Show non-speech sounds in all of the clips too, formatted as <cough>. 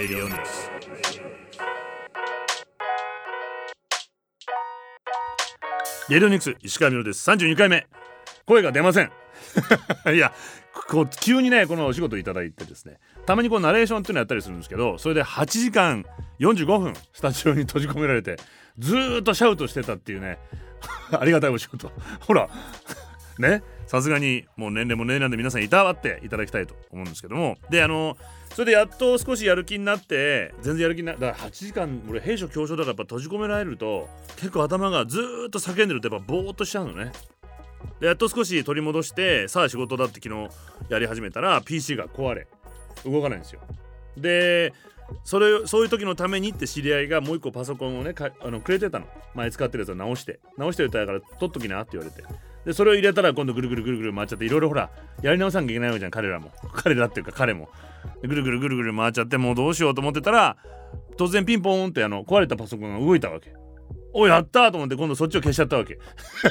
Radio News レディオニクス石川稔です32回目。声が出ません。<laughs> いやこう急にねこのお仕事いただいてですね。たまにこうナレーションっていうのやったりするんですけどそれで8時間45分スタジオに閉じ込められてずっとシャウトしてたっていうね。<laughs> ありがたいお仕事。ほら。ね。さすがにもう年齢も年齢なんで皆さんいたわっていただきたいと思うんですけども。であのそれでやっと少しやる気になって全然やる気になだから8時間俺兵所恐怖だからやっぱ閉じ込められると結構頭がずっと叫んでるとやっぱボーっとしちゃうのね。でやっと少し取り戻してさあ仕事だって昨日やり始めたら PC が壊れ動かないんですよ。でそれそういう時のためにって知り合いがもう一個パソコンをねあのくれてたの。前使ってるやつを直して。直しておいたから取っときなって言われて。でそれを入れたら今度ぐるぐるぐるぐる回っちゃっていろいろほらやり直さなきゃいけないわけじゃん彼らも。<laughs> 彼らっていうか彼も。ぐるぐるぐるぐる回っちゃってもうどうしようと思ってたら突然ピンポーンってあの壊れたパソコンが動いたわけ。おやったと思って今度そっちを消しちゃったわけ。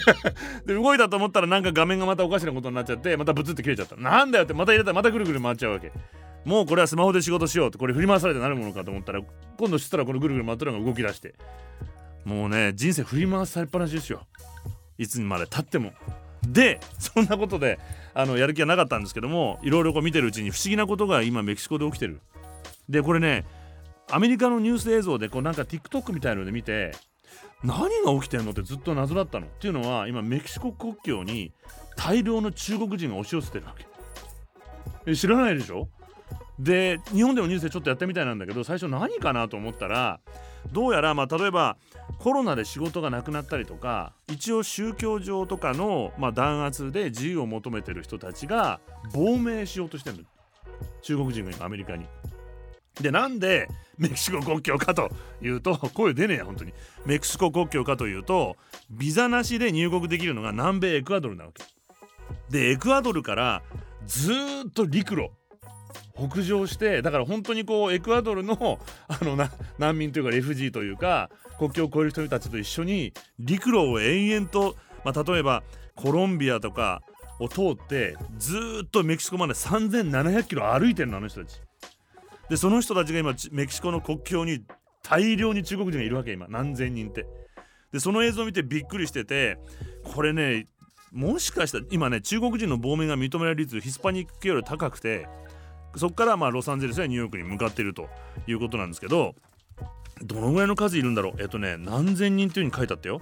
<laughs> で動いたと思ったらなんか画面がまたおかしなことになっちゃってまたブツって切れちゃった。なんだよってまた入れたらまたぐるぐる回っちゃうわけ。もうこれはスマホで仕事しようってこれ振り回されてなるものかと思ったら今度したらこのぐるぐる回ってるのが動き出して。もうね人生振り回されっぱなしですよ。いつまで経っても。でそんなことであのやる気はなかったんですけどもいろいろこう見てるうちに不思議なことが今メキシコで起きてる。でこれねアメリカのニュース映像でこうなんか TikTok みたいので見て何が起きてんのってずっと謎だったのっていうのは今メキシコ国境に大量の中国人が押し寄せてるわけ。え知らないでしょ？で日本でもニュースでちょっとやったみたいなんだけど最初何かなと思ったらどうやらまあ例えばコロナで仕事がなくなったりとか一応宗教上とかのまあ弾圧で自由を求めてる人たちが亡命しようとしてる中国人が今アメリカに。でなんでメキシコ国境かというと声出ねえや本当に。メキシコ国境かというとビザなしで入国できるのが南米エクアドルなわけ。でエクアドルからずっと陸路。北上してだから本当にこうエクアドルの <laughs> あの難民というかレフジーというか国境を越える人たちと一緒に陸路を延々と、まあ、例えばコロンビアとかを通ってずっとメキシコまで3700キロ歩いてるのあの人たち。でその人たちが今メキシコの国境に大量に中国人がいるわけ今何千人ってでその映像を見てびっくりしててこれねもしかしたら今ね中国人の亡命が認められる率ヒスパニックより高くてそこからまあロサンゼルスやニューヨークに向かっているということなんですけどどのぐらいの数いるんだろう？えっとね何千人っていうふうに書いてあったよ。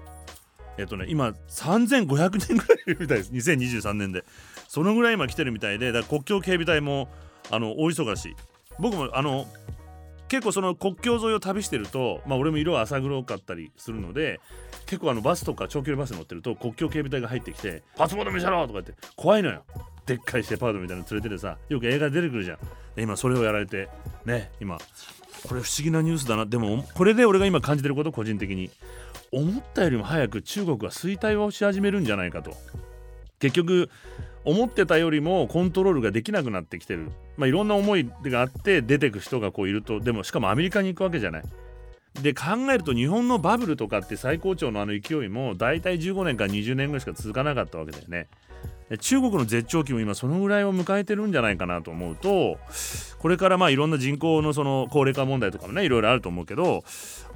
えっとね今3500人ぐらいいるみたいです。2023年で。そのぐらい今来てるみたいでだ国境警備隊もあの大忙し。僕もあの結構その国境沿いを旅してると、まあ、俺も色は浅黒かったりするので結構あのバスとか長距離バスに乗ってると国境警備隊が入ってきて「パスポート見せろ!」とか言って怖いのよ。でっかいシェパードみたいなの連れててさよく映画出てくるじゃん。で今それをやられてね今これ不思議なニュースだな。でもこれで俺が今感じてること個人的に。思ったよりも早く中国が衰退をし始めるんじゃないかと。結局思ってたよりもコントロールができなくなってきてる、まあ、いろんな思いがあって出てく人がこういると。でもしかもアメリカに行くわけじゃない。で考えると日本のバブルとかって最高潮のあの勢いも大体15年か20年ぐらいしか続かなかったわけだよね。中国の絶頂期も今そのぐらいを迎えてるんじゃないかなと思うとこれからまあいろんな人口のその高齢化問題とかもねいろいろあると思うけど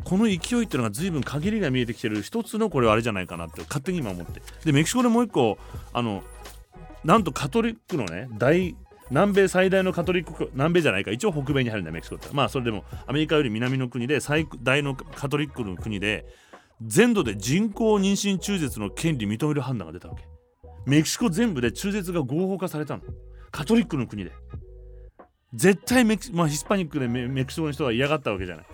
この勢いっていうのが随分限りが見えてきてる一つのこれはあれじゃないかなって勝手に今思って。でメキシコでもう一個あのなんとカトリックのね大南米最大のカトリック南米じゃないか。一応北米に入るんだメキシコって。まあそれでもアメリカより南の国で最大のカトリックの国で全土で人工妊娠中絶の権利認める判断が出たわけ。メキシコ全部で中絶が合法化されたの。カトリックの国で。絶対メキ、まあ、ヒスパニックでメメキシコの人は嫌がったわけじゃない。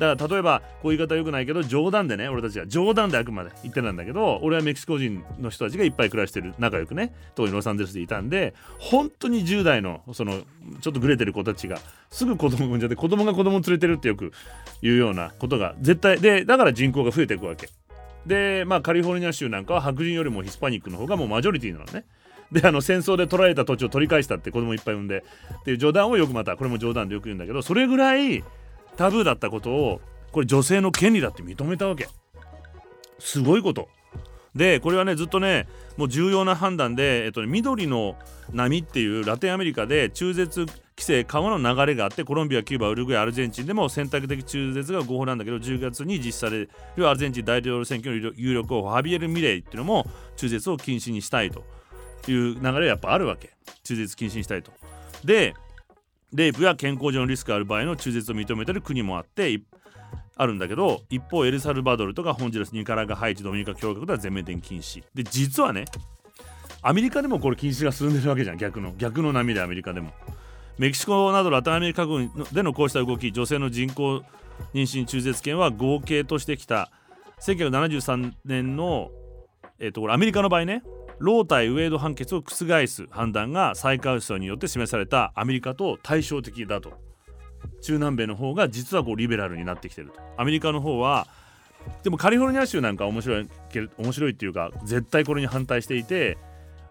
だから例えばこういう言い方よくないけど冗談でね俺たちは冗談であくまで言ってたんだけど俺はメキシコ人の人たちがいっぱい暮らしてる仲良くね当時ロサンゼルスでいたんで本当に10代のそのちょっとグレてる子たちがすぐ子供産んじゃって子供が子供を連れてるってよく言うようなことが絶対でだから人口が増えていくわけ。でまあカリフォルニア州なんかは白人よりもヒスパニックの方がもうマジョリティなのね。であの戦争で取られた土地を取り返したって子供いっぱい産んでっていう冗談をよくまたこれも冗談でよく言うんだけどそれぐらいタブーだったことをこれ女性の権利だって認めたわけ。すごいこと。でこれはねずっとねもう重要な判断で、えっとね、緑の波っていうラテンアメリカで中絶規制緩和の流れがあってコロンビアキューバウルグアイアルゼンチンでも選択的中絶が合法なんだけど10月に実施されるアルゼンチン大統領選挙の有力候補ハビエル・ミレイっていうのも中絶を禁止にしたいという流れはやっぱあるわけ。中絶禁止にしたいと。でレイプや健康上のリスクがある場合の中絶を認めてる国もあってあるんだけど一方エルサルバドルとかホンジュラスニカラガハイチドミニカ共和国では全面的に禁止。で実はねアメリカでもこれ禁止が進んでるわけじゃん逆の。逆の波でアメリカでも。メキシコなどラテンアメリカ軍でのこうした動き女性の人工妊娠中絶権は合計としてきた。1973年の、えー、とこれアメリカの場合ねロー対ウェイド判決を覆す判断が最高裁によって示されたアメリカと対照的だと。中南米の方が実はこうリベラルになってきてると。アメリカの方はでもカリフォルニア州なんか面白い面白いっていうか絶対これに反対していて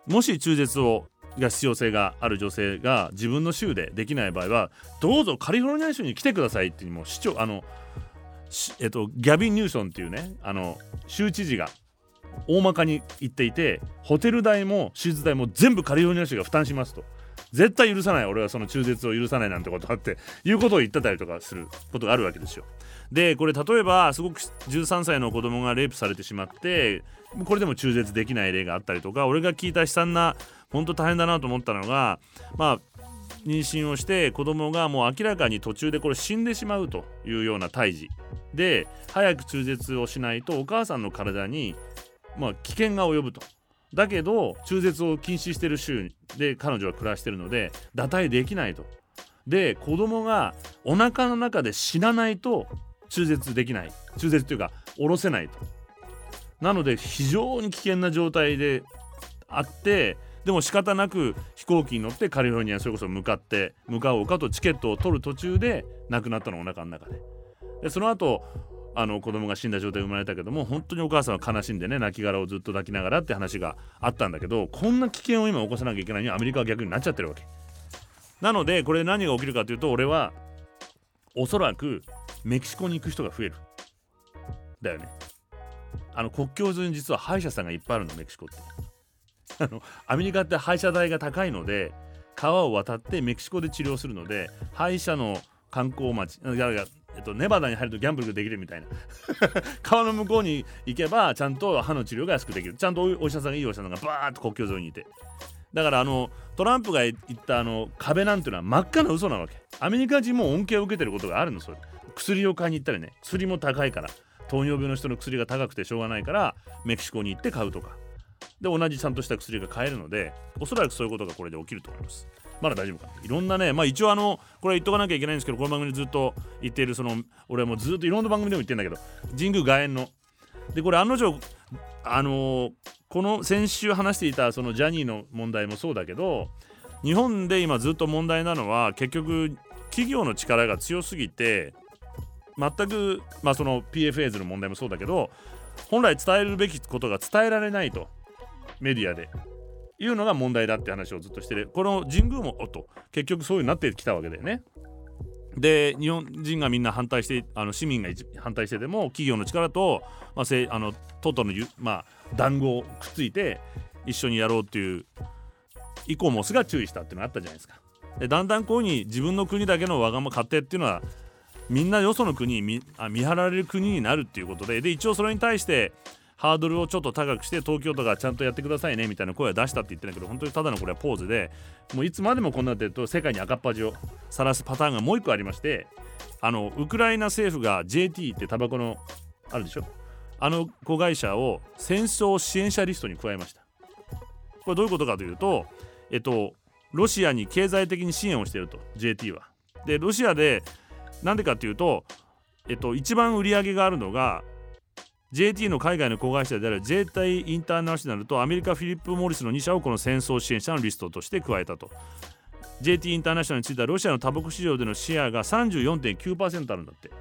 もし中絶をが必要性がある女性が自分の州でできない場合はどうぞカリフォルニア州に来てくださいっていうもう市長あのえっと、ギャビン・ニューソンっていうねあの州知事が大まかに言っていてホテル代も手術代も全部カリフォルニア州が負担しますと。絶対許さない俺はその中絶を許さないなんてことあっていうことを言ってたりとかすることがあるわけですよ。でこれ例えばすごく13歳の子供がレイプされてしまってこれでも中絶できない例があったりとか俺が聞いた悲惨な本当大変だなと思ったのがまあ妊娠をして子供がもう明らかに途中でこれ死んでしまうというような胎児で早く中絶をしないとお母さんの体にまあ、危険が及ぶと。だけど中絶を禁止してる州で彼女は暮らしているので堕胎できないと。で子供がお腹の中で死なないと中絶できない中絶というか下ろせないと。なので非常に危険な状態であってでも仕方なく飛行機に乗ってカリフォルニアにそれこそ向かって向かおうかとチケットを取る途中で亡くなったのお腹の中で。でその後あの子供が死んだ状態で生まれたけども本当にお母さんは悲しんでね亡骸をずっと抱きながらって話があったんだけどこんな危険を今起こさなきゃいけないにアメリカは逆になっちゃってるわけ。なのでこれ何が起きるかというと俺はおそらくメキシコに行く人が増える。だよね。あの国境沿いに実は歯医者さんがいっぱいあるのメキシコって。あのアメリカって歯医者代が高いので川を渡ってメキシコで治療するので歯医者の観光町えっと、ネバダに入るとギャンブルができるみたいな。<laughs> 川の向こうに行けばちゃんと歯の治療が安くできる。ちゃんとお医者さんがいいお医者さんがバーッと国境沿いにいて。だからあのトランプが言ったあの壁なんていうのは真っ赤な嘘なわけ。アメリカ人も恩恵を受けてることがあるのそれ。薬を買いに行ったりね。薬も高いから。糖尿病の人の薬が高くてしょうがないからメキシコに行って買うとか。で同じちゃんとした薬が買えるのでおそらくそういうことがこれで起きると思います。まだ大丈夫かいろんなねまあ一応あのこれ言っとかなきゃいけないんですけどこの番組でずっと言っているその俺もずっといろんな番組でも言ってんだけど神宮外苑の。でこれ案の定あのー、この先週話していたそのジャニーの問題もそうだけど日本で今ずっと問題なのは結局企業の力が強すぎて全くまあその PFA ズの問題もそうだけど本来伝えるべきことが伝えられないと。メディアでいうのが問題だって話をずっとしてるこの神宮もおっと結局そういうになってきたわけだよね。で日本人がみんな反対してあの市民が反対してても企業の力と、まあ、せあのトトの、まあ、談合をくっついて一緒にやろうっていうイコモスが注意したっていうのがあったじゃないですか。でだんだんこういうふうに自分の国だけのわがまま勝手っていうのはみんなよその国見あ見張られる国になるっていうことでで一応それに対してハードルをちょっと高くして東京都がちゃんとやってくださいねみたいな声を出したって言ってんだけど本当にただのこれはポーズでもういつまでもこんなってると世界に赤っ端を晒すパターンがもう一個ありましてあのウクライナ政府が JT ってタバコのあるでしょ？あの子会社を戦争支援者リストに加えました。これどういうことかというとえっとロシアに経済的に支援をしていると JT は。でロシアでなんでかっていうとえっと一番売り上げがあるのが JT の海外の子会社である J イインターナショナルとアメリカフィリップ・モリスの2社をこの戦争支援者のリストとして加えたと。JT インターナショナルについてはロシアのタバコ市場でのシェアが34.9%あるんだって。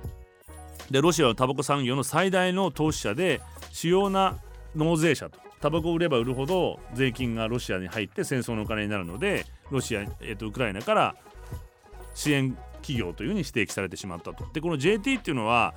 でロシアはタバコ産業の最大の投資者で主要な納税者と。タバコを売れば売るほど税金がロシアに入って戦争のお金になるのでロシア、えー、とウクライナから支援企業というふうに指摘されてしまったと。でこの JT っていうのは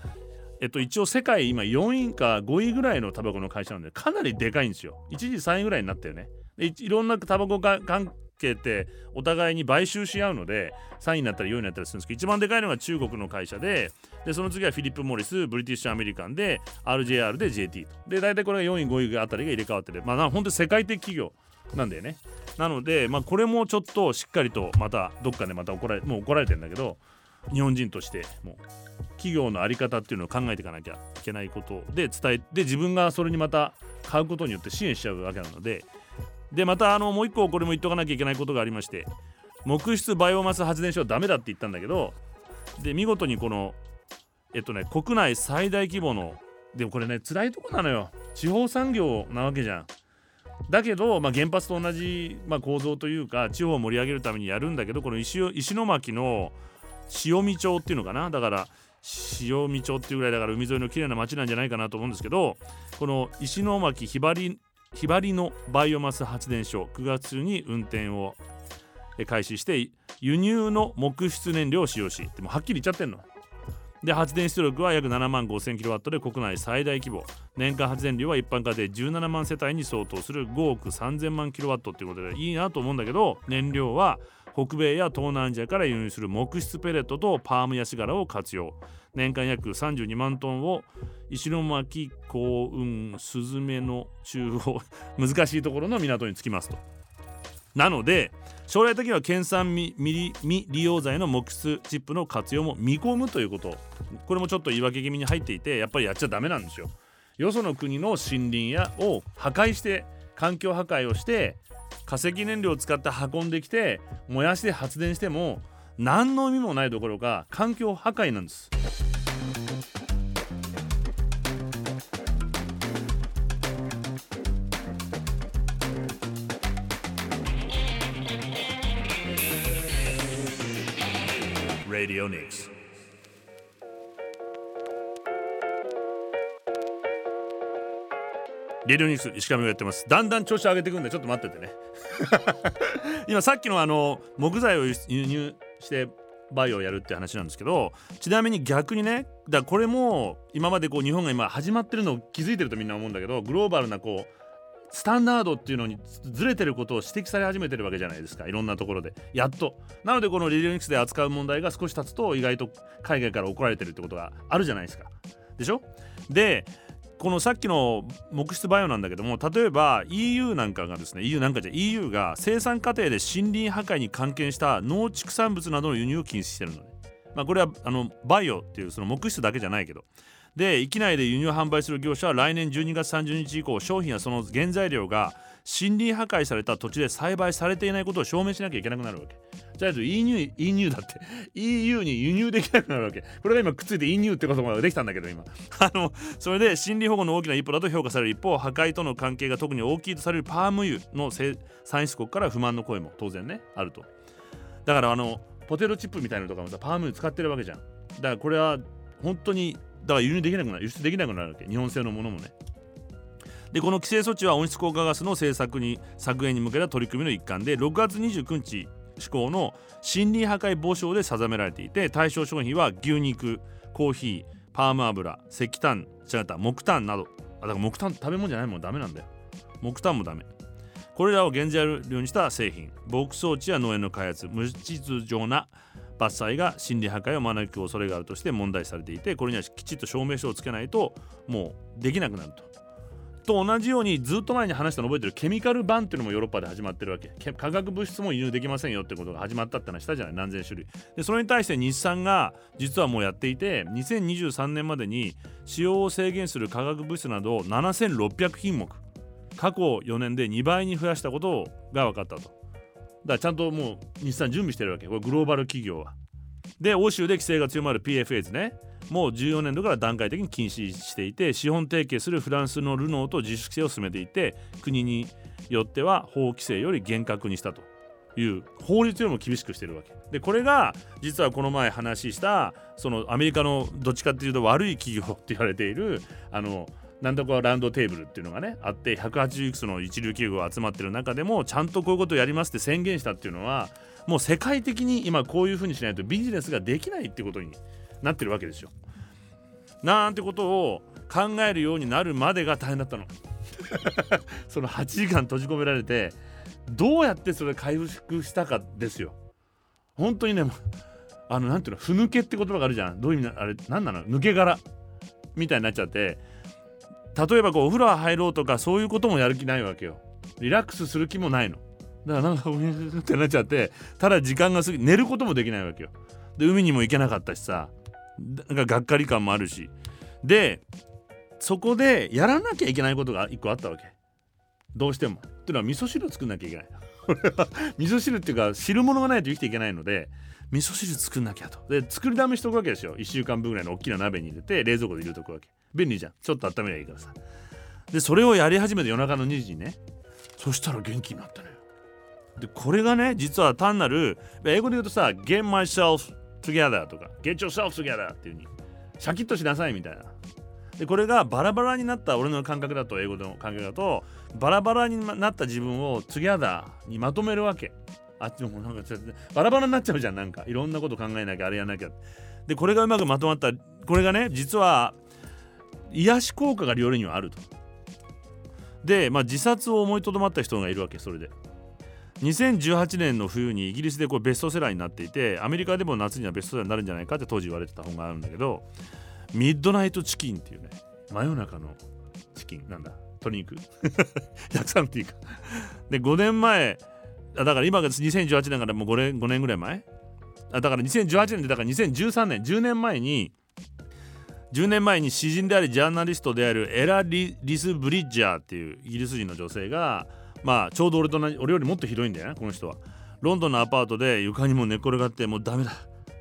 えっと、一応世界今4位か5位ぐらいのタバコの会社なんでかなりでかいんですよ。一時3位ぐらいになったよね。でいろんなタバコ関係ってお互いに買収し合うので3位になったり4位になったりするんですけど一番でかいのが中国の会社ででその次はフィリップ・モリスブリティッシュ・アメリカンで RJR で JT と。で大体これが4位5位あたりが入れ替わってるまあ本当に世界的企業なんだよね。なので、まあ、これもちょっとしっかりとまたどっかでまた怒られもう怒られてるんだけど日本人としてもう企業の在り方っていうのを考えていかなきゃいけないことで伝えて自分がそれにまた買うことによって支援しちゃうわけなのででまたあのもう一個これも言っとかなきゃいけないことがありまして木質バイオマス発電所はダメだって言ったんだけどで見事にこのえっとね国内最大規模のでもこれね辛いとこなのよ。地方産業なわけじゃん。だけど、まあ、原発と同じ、まあ、構造というか地方を盛り上げるためにやるんだけどこの石石巻の塩見町っていうのかな。だから塩見町っていうぐらいだから海沿いの綺麗な町なんじゃないかなと思うんですけどこの石巻ひばりひばりのバイオマス発電所9月に運転を開始して輸入の木質燃料を使用しでもはっきり言っちゃってんの。で発電出力は約7万 5000kW で国内最大規模。年間発電量は一般家庭17万世帯に相当する5億3000万 kW っていうことでいいなと思うんだけど燃料は北米や東南アジアから輸入する木質ペレットとパームヤシ殻を活用。年間約32万トンを石巻幸運スズメの中央 <laughs> 難しいところの港に着きますと。なので将来的には県産未利用材の木質チップの活用も見込むということ。これもちょっと言い訳気味に入っていてやっぱりやっちゃダメなんですよ。よその国の森林やを破壊して環境破壊をして化石燃料を使って運んできて燃やして発電しても何の意味もないどころか環境破壊なんです。Radio Nix. レディオニュース石上がやってます。だんだん調子上げていくんでちょっと待っててね。<laughs> 今さっきのあの木材を輸入してバイオをやるって話なんですけどちなみに逆にねだこれも今までこう日本が今始まってるのを気づいてるとみんな思うんだけどグローバルなこうスタンダードっていうのにずれてることを指摘され始めてるわけじゃないですか。いろんなところで。やっと。なのでこのリリオニクスで扱う問題が少し経つと意外と海外から怒られてるってことがあるじゃないですか。でしょ？でこのさっきの木質バイオなんだけども例えば EU なんかがですね EU なんかじゃ EU が生産過程で森林破壊に関係した農畜産物などの輸入を禁止してるのね。まあ、これはあのバイオっていうその木質だけじゃないけどで域内で輸入販売する業者は来年12月30日以降商品やその原材料が森林破壊された土地で栽培されていないことを証明しなきゃいけなくなるわけ。じゃあ EU, EU だって EU に輸入できなくなるわけ。これが今くっついて EU ってことができたんだけど今。<laughs> あのそれで森林保護の大きな一歩だと評価される一方破壊との関係が特に大きいとされるパーム油の産出国から不満の声も当然ねあると。だからあのポテトチップみたいなのとかもさパーム油使ってるわけじゃん。だからこれは本当にだから輸入できなくなる輸出できなくなるわけ日本製のものもね。でこの規制措置は温室効果ガスの政策に削減に向けた取り組みの一環で6月29日施行の森林破壊防止法で定められていて対象商品は牛肉コーヒーパーム油石炭違った木炭など。あだから木炭食べ物じゃないもんダメなんだよ。木炭もダメ。これらを原材料にした製品牧草地や農園の開発無秩序な伐採が森林破壊を招く恐れがあるとして問題されていてこれにはきちっと証明書をつけないともうできなくなると。と同じようにずっと前に話したの覚えてるケミカルバンっていうのもヨーロッパで始まってるわけ。化学物質も輸入できませんよってことが始まったって話したじゃない。何千種類でそれに対して日産が実はもうやっていて2023年までに使用を制限する化学物質などを7600品目。過去4年で2倍に増やしたことが分かったと。だからちゃんともう日産準備してるわけ。これグローバル企業は。で欧州で規制が強まる PFAs ね。もう14年度から段階的に禁止していて資本提携するフランスのルノーと自主規制を進めていて国によっては法規制より厳格にしたという法律よりも厳しくしてるわけ。でこれが実はこの前話したそのアメリカのどっちかっていうと悪い企業って言われているあのなんとかランドテーブルっていうのがねあって180いくつの一流企業が集まってる中でもちゃんとこういうことをやりますって宣言したっていうのはもう世界的に今こういうふうにしないとビジネスができないってことになってるわけですよ。なんてことを考えるようになるまでが大変だったの。<laughs> その8時間閉じ込められてどうやってそれ回復したかですよ。本当にねあのなんていうのふぬけって言葉があるじゃん。どういう意味なあれ何なの？抜け殻。みたいになっちゃって。例えばこうお風呂入ろうとかそういうこともやる気ないわけよ。リラックスする気もないのだからなんかうってなっちゃってただ時間が過ぎ寝ることもできないわけよ。で海にも行けなかったしさ。なんかがっかり感もあるし。でそこでやらなきゃいけないことが一個あったわけ。どうしても。っていうのは味噌汁を作んなきゃいけない。<laughs> 味噌汁っていうか汁物がないと生きていけないので味噌汁作んなきゃと。で作りだめしとくわけですよ。1週間分ぐらいの大きな鍋に入れて冷蔵庫で入れとくわけ。便利じゃん。ちょっと温めりゃいいからさ。でそれをやり始めて夜中の2時にね。そしたら元気になったのよでこれがね実は単なる英語で言うとさ get myself together とか get yourself together っていう風にシャキッとしなさいみたいな。でこれがバラバラになった俺の感覚だと英語の感覚だとバラバラになった自分を together にまとめるわけ。あっちもなんかバラバラになっちゃうじゃんなんか。いろんなこと考えなきゃあれやらなきゃでこれがうまくまとまったこれがね実は癒し効果が料理にはあると。で、まあ、自殺を思いとどまった人がいるわけそれで。2018年の冬にイギリスでこうベストセラーになっていてアメリカでも夏にはベストセラーになるんじゃないかって当時言われてた本があるんだけどミッドナイトチキンっていうね真夜中のチキンなんだ。鶏肉逆算っていうか。で5年前だから今が2018年からもう5年 ,5 年ぐらい前？だから2018年でだから2013年10年前に10年前に詩人でありジャーナリストであるエラリ・リス・ブリッジャーっていうイギリス人の女性がまあちょうど俺と同じ俺よりもっとひどいんだよねこの人は。ロンドンのアパートで床にも寝っ転がってもうダメだ。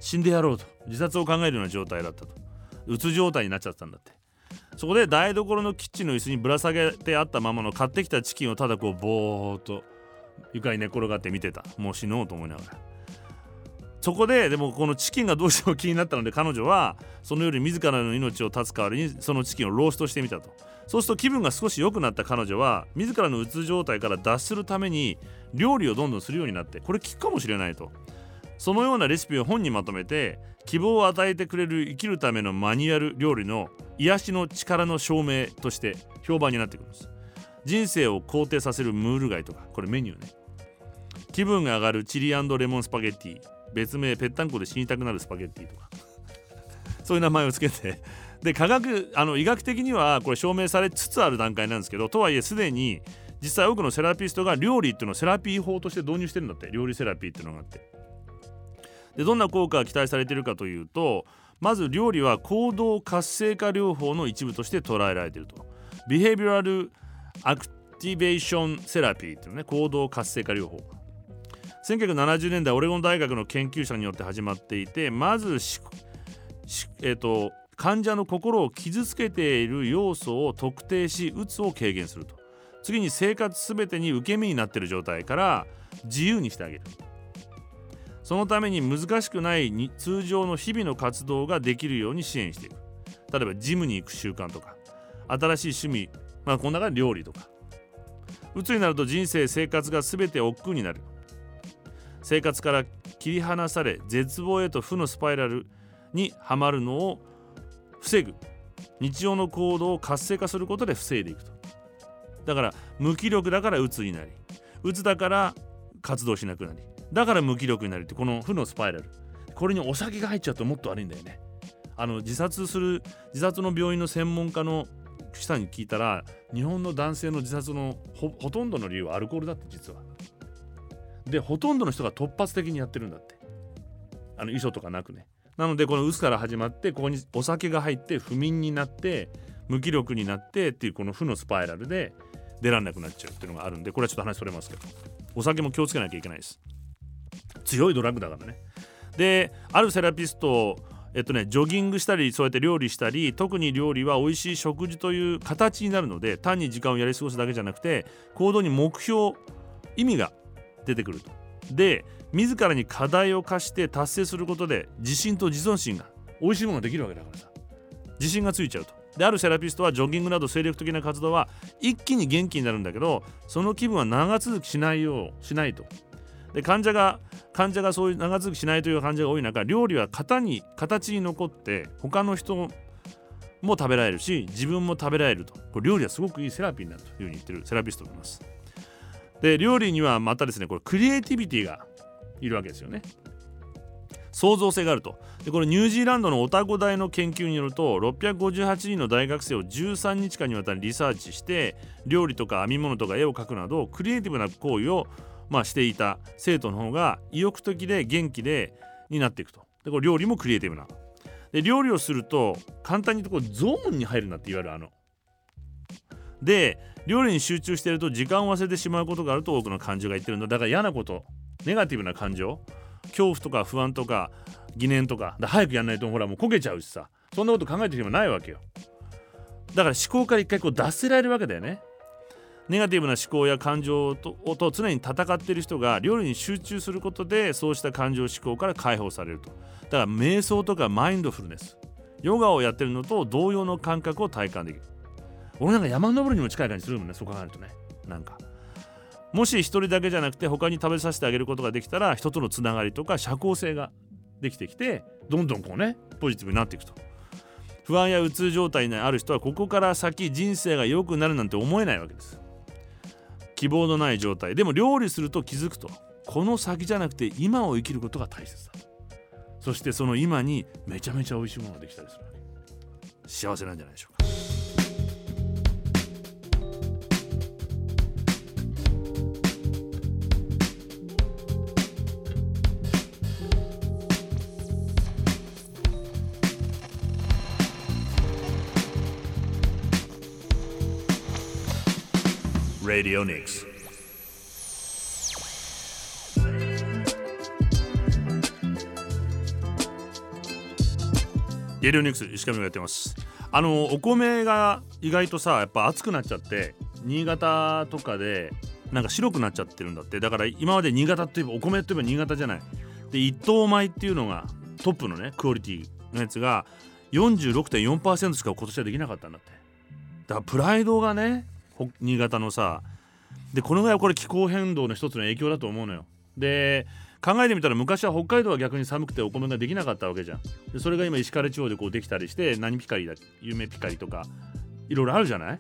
死んでやろうと。自殺を考えるような状態だったと。うつ状態になっちゃったんだって。そこで台所のキッチンの椅子にぶら下げてあったままの買ってきたチキンをただこうぼーっと床に寝転がって見てた。もう死のうと思いながら。そこででもこのチキンがどうしても気になったので彼女はその夜自らの命を絶つ代わりにそのチキンをローストしてみたと。そうすると気分が少し良くなった彼女は自らのうつ状態から脱するために料理をどんどんするようになってこれ効くかもしれないと。そのようなレシピを本にまとめて希望を与えてくれる生きるためのマニュアル料理の癒しの力の証明として評判になってくるんです。人生を肯定させるムール貝とかこれメニューね。気分が上がるチリレモンスパゲッティ。別名ぺったんこで死にたくなるスパゲッティとか。<laughs> そういう名前を付けてで科学あの医学的にはこれ証明されつつある段階なんですけどとはいえすでに実際多くのセラピストが料理っていうのをセラピー法として導入してるんだって。料理セラピーっていうのがあって。でどんな効果が期待されてるかというとまず料理は行動活性化療法の一部として捉えられていると。 behavioral activation therapy っていうね行動活性化療法1970年代オレゴン大学の研究者によって始まっていてまずえーと、患者の心を傷つけている要素を特定しうつを軽減すると。次に生活全てに受け身になっている状態から自由にしてあげる。そのために難しくない通常の日々の活動ができるように支援していく。例えばジムに行く習慣とか新しい趣味、まあ、この中で料理とか。うつになると人生生活が全て億劫になる。生活から切り離され絶望へと負のスパイラルにはまるのを防ぐ。日常の行動を活性化することで防いでいくと。だから無気力だからうつになり。うつだから活動しなくなり。だから無気力になるってこの負のスパイラル。これにお酒が入っちゃうともっと悪いんだよね。あの自殺する自殺の病院の専門家の人に聞いたら日本の男性の自殺のほとんどの理由はアルコールだって実は。でほとんどの人が突発的にやってるんだって。あの遺書とかなくね。なのでこの「うすから始まってここにお酒が入って不眠になって無気力になってっていうこの負のスパイラルで出られなくなっちゃうっていうのがあるんでこれはちょっと話それますけど。お酒も気をつけなきゃいけないです。強いドラッグだからね。であるセラピストえっとねジョギングしたりそうやって料理したり特に料理は美味しい食事という形になるので単に時間をやり過ごすだけじゃなくて行動に目標意味が出てくると。で自らに課題を課して達成することで自信と自尊心が美味しいものができるわけだからさ。自信がついちゃうと。であるセラピストはジョギングなど精力的な活動は一気に元気になるんだけどその気分は長続きしないようしないと。で患者が患者がそういう長続きしないという患者が多い中料理は型に形に残って他の人も食べられるし自分も食べられると。これ料理はすごくいいセラピーになるというふうに言ってるセラピストがいます。で料理にはまたですねこれクリエイティビティがいるわけですよね。創造性があると。でこれニュージーランドのオタゴ大の研究によると658人の大学生を13日間にわたりリサーチして料理とか編み物とか絵を描くなどクリエイティブな行為をまあしていた生徒の方が意欲的で元気でになっていくと。でこれ料理もクリエイティブな。で料理をすると簡単に言うとこうゾーンに入るなっていわゆるあの。で料理に集中していると時間を忘れてしまうことがあると多くの感情が言ってるんだ。だから嫌なこと。ネガティブな感情恐怖とか不安とか疑念とか早くやんないとほらもう焦げちゃうしさそんなこと考えてる暇ないわけよ。だから思考から一回こう脱せられるわけだよね。ネガティブな思考や感情とと常に戦っている人が料理に集中することでそうした感情思考から解放されると。だから瞑想とかマインドフルネス。ヨガをやってるのと同様の感覚を体感できる。俺なんか山登るにも近い感じするもんねそう考えるとね。なんか。もし一人だけじゃなくて他に食べさせてあげることができたら人とのつながりとか社交性ができてきてどんどんこうねポジティブになっていくと。不安やうつ状態にある人はここから先人生が良くなるなんて思えないわけです。希望のない状態。でも料理すると気づくとこの先じゃなくて今を生きることが大切だ。そしてその今にめちゃめちゃ美味しいものができたりする幸せなんじゃないでしょうか。Radio Nix. レディオニクス石上がやってます。あのお米が意外とさやっぱ熱くなっちゃって新潟とかでなんか白くなっちゃってるんだって。だから今まで新潟といえばお米といえば新潟じゃない。で一等米っていうのがトップのねクオリティのやつが46.4%しか今年はできなかったんだって。だからプライドがね新潟のさでこのぐらいはこれ気候変動の一つの影響だと思うのよ。で考えてみたら昔は北海道は逆に寒くてお米ができなかったわけじゃん。でそれが今石狩地方でこうできたりして何ピカリだ夢ピカリとかいろいろあるじゃない？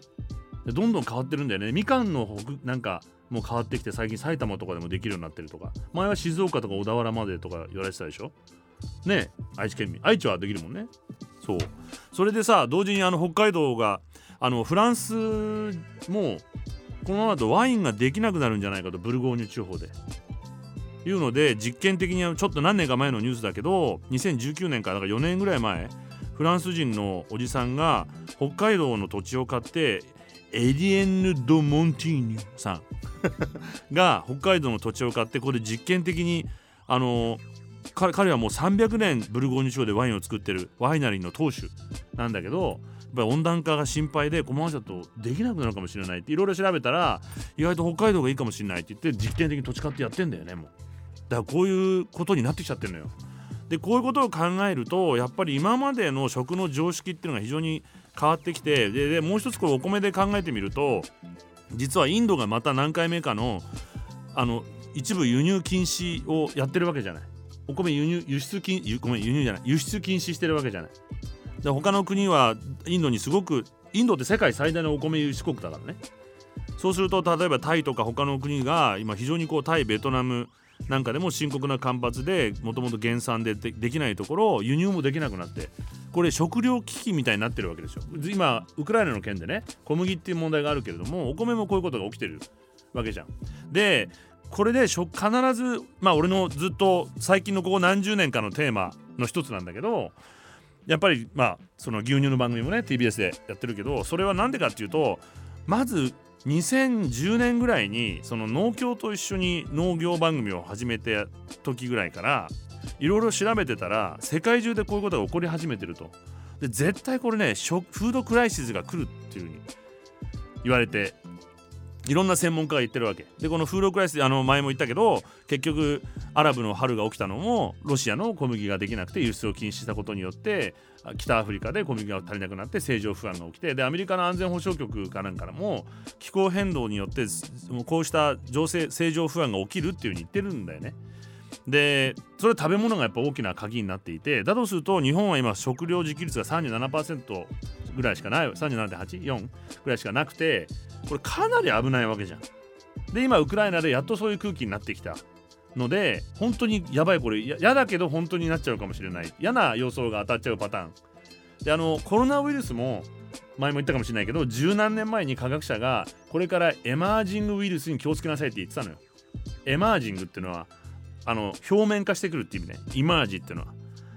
でどんどん変わってるんだよね。みかんのなんかもう変わってきて最近埼玉とかでもできるようになってるとか。前は静岡とか小田原までとか言われてたでしょ？ね愛知県民。愛知はできるもんね。そう。それでさ同時にあの北海道があのフランスもこのままだとワインができなくなるんじゃないかとブルゴーニュ地方で。いうので実験的にちょっと何年か前のニュースだけど2019年からか4年ぐらい前フランス人のおじさんが北海道の土地を買ってエリエンヌ・ド・モンティーニュさんが北海道の土地を買ってこれ実験的にあの彼はもう300年ブルゴーニュ地方でワインを作ってるワイナリーの当主なんだけどぱり温暖化が心配でこのままだとできなくなるかもしれないっていろいろ調べたら意外と北海道がいいかもしれないって言って実験的に土地買ってやってんだよねもう。だからこういうことになってきちゃってるのよ。でこういうことを考えるとやっぱり今までの食の常識っていうのが非常に変わってきてででもう一つこれお米で考えてみると実はインドがまた何回目かのあの一部輸入禁止をやってるわけじゃない。お米輸入輸出禁ごめん輸入じゃない。輸出禁止してるわけじゃない。で他の国はインドにすごくインドって世界最大のお米輸出国だからね。そうすると例えばタイとか他の国が今非常にこうタイベトナムなんかでも深刻な干ばつでもともと原産でできないところを輸入もできなくなってこれ食糧危機みたいになってるわけですよ。今ウクライナの件でね小麦っていう問題があるけれどもお米もこういうことが起きてるわけじゃん。でこれで必ずまあ俺のずっと最近のここ何十年かのテーマの一つなんだけどやっぱりまあその牛乳の番組もね TBS でやってるけどそれは何でかっていうとまず2010年ぐらいにその農協と一緒に農業番組を始めて時ぐらいからいろいろ調べてたら世界中でこういうことが起こり始めてると。で絶対これねフードクライシスが来るっていうふうに言われていろんな専門家が言ってるわけでこのフードクライスあの前も言ったけど結局アラブの春が起きたのもロシアの小麦ができなくて輸出を禁止したことによって北アフリカで小麦が足りなくなって政情不安が起きてでアメリカの安全保障局かなんからも気候変動によってこうした情勢政情不安が起きるっていうふうに言ってるんだよね。でそれ食べ物がやっぱ大きな鍵になっていてだとすると日本は今食料自給率が37%ぐらいしかない37.84ぐらいしかなくてこれかなり危ないわけじゃん。で今ウクライナでやっとそういう空気になってきたので本当にやばいこれ嫌だけど本当になっちゃうかもしれない。嫌な予想が当たっちゃうパターン。であのコロナウイルスも前も言ったかもしれないけど十何年前に科学者がこれからエマージングウイルスに気をつけなさいって言ってたのよ。エマージングっていうのはあの表面化してくるっていう意味ね。イマージっていうのは。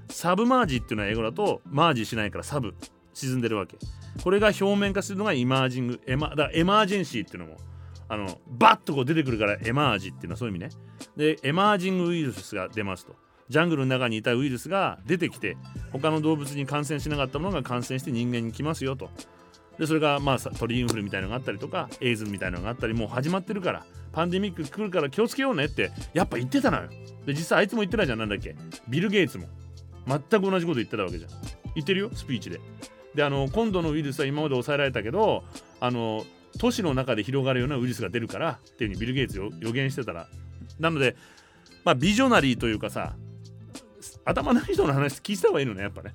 サブマージっていうのは英語だとマージしないからサブ。沈んでるわけ。これが表面化するのがイマージングエマだエマージェンシーっていうのもあのバッとこう出てくるからエマージっていうのはそういう意味ね。でエマージングウイルスが出ますと。ジャングルの中にいたウイルスが出てきて他の動物に感染しなかったものが感染して人間に来ますよと。でそれがまあ鳥インフルみたいなのがあったりとかエイズみたいなのがあったりもう始まってるからパンデミック来るから気をつけようねってやっぱ言ってたのよ。で実際あいつも言ってたじゃん。なんだっけ。ビル・ゲイツも。全く同じこと言ってたわけじゃん。言ってるよ？スピーチで。であの今度のウイルスは今まで抑えられたけどあの都市の中で広がるようなウイルスが出るからっていうふうにビル・ゲイツ予言してたら。なのでまあビジョナリーというかさ頭のいい人の話聞いた方がいいのねやっぱね。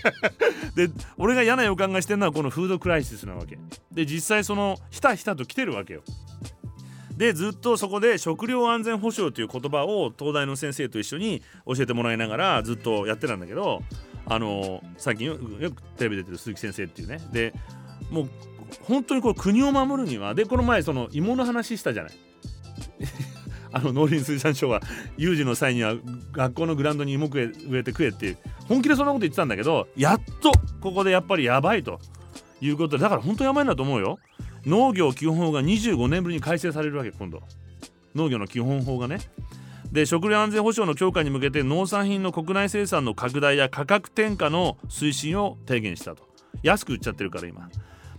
<laughs> で俺が嫌な予感がしてるのはこのフードクライシスなわけ。で実際そのひたひたと来てるわけよ。でずっとそこで食料安全保障という言葉を東大の先生と一緒に教えてもらいながらずっとやってたんだけどあの最近よくテレビ出てる鈴木先生っていうね。でもう本当にこう国を守るにはでこの前その芋の話したじゃない。<laughs> あの農林水産省は有事の際には学校のグラウンドに芋植え植えて食えって本気でそんなこと言ってたんだけどやっとここでやっぱりやばいということでだから本当やばいんだと思うよ。農業基本法が25年ぶりに改正されるわけ今度。農業の基本法がね。で食料安全保障の強化に向けて農産品の国内生産の拡大や価格転嫁の推進を提言したと。安く売っちゃってるから今。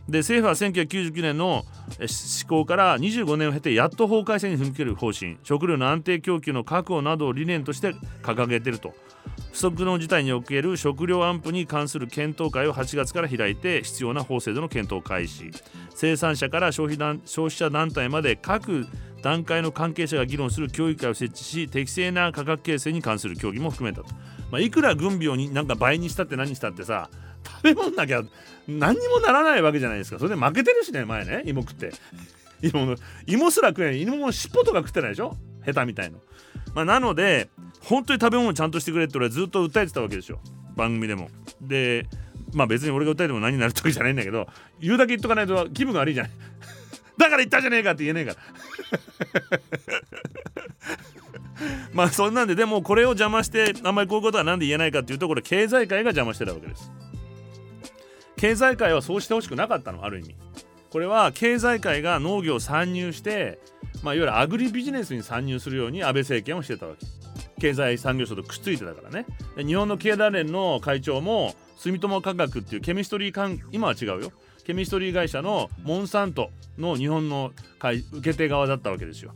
で政府は1999年の施行から25年を経てやっと法改正に踏み切る方針。食料の安定供給の確保などを理念として掲げていると。不測の事態における食料安保に関する検討会を8月から開いて必要な法制度の検討開始。生産者から消費消費者団体まで各段階の関係者が議論する協議会を設置し適正な価格形成に関する協議も含めたと、まあ、いくら軍備をになんか倍にしたって何したってさ食べ物なきゃ何にもならないわけじゃないですかそれで負けてるしね前ね。芋食って芋の芋すら食えない。芋の尻尾とか食ってないでしょ？下手みたいの、まあ、なので本当に食べ物をちゃんとしてくれって俺はずっと訴えてたわけですよ。番組でも。でまあ別に俺が訴えても何になるってわけじゃないんだけど言うだけ言っとかないと気分が悪いじゃない <laughs> だから言ったじゃねえかって言えねえから。<laughs> まあそんなんででもこれを邪魔してあんまりこういうことは何で言えないかっていうとこれ経済界が邪魔してたわけです。経済界はそうしてほしくなかったのある意味。これは経済界が農業を参入してまあ、いわゆるアグリビジネスに参入するように安倍政権をしてたわけ。経済産業省とくっついてたからね。日本の経団連の会長も住友化学っていうケミストリー関今は違うよ。ケミストリー会社のモンサントの日本の受け手側だったわけですよ。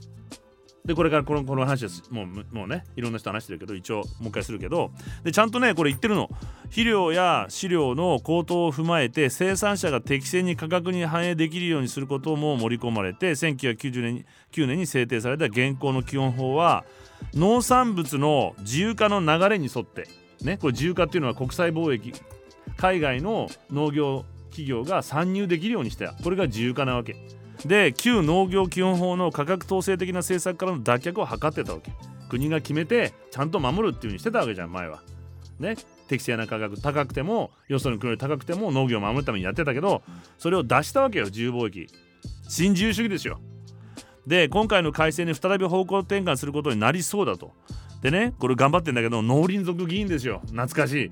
でこれからこのこの話ですもうもうねいろんな人話してるけど一応もう一回するけど。でちゃんとねこれ言ってるの。肥料や飼料の高騰を踏まえて生産者が適正に価格に反映できるようにすることも盛り込まれて1990年に9年に制定された現行の基本法は農産物の自由化の流れに沿ってねこれ自由化っていうのは国際貿易海外の農業企業が参入できるようにした。これが自由化なわけ。で旧農業基本法の価格統制的な政策からの脱却を図ってたわけ。国が決めてちゃんと守るっていう風にしてたわけじゃん前は。ね。適正な価格高くてもよその国より高くても農業を守るためにやってたけどそれを出したわけよ自由貿易。新自由主義ですよ。で今回の改正に再び方向転換することになりそうだと。でねこれ頑張ってんだけど農林族議員ですよ。懐かしい。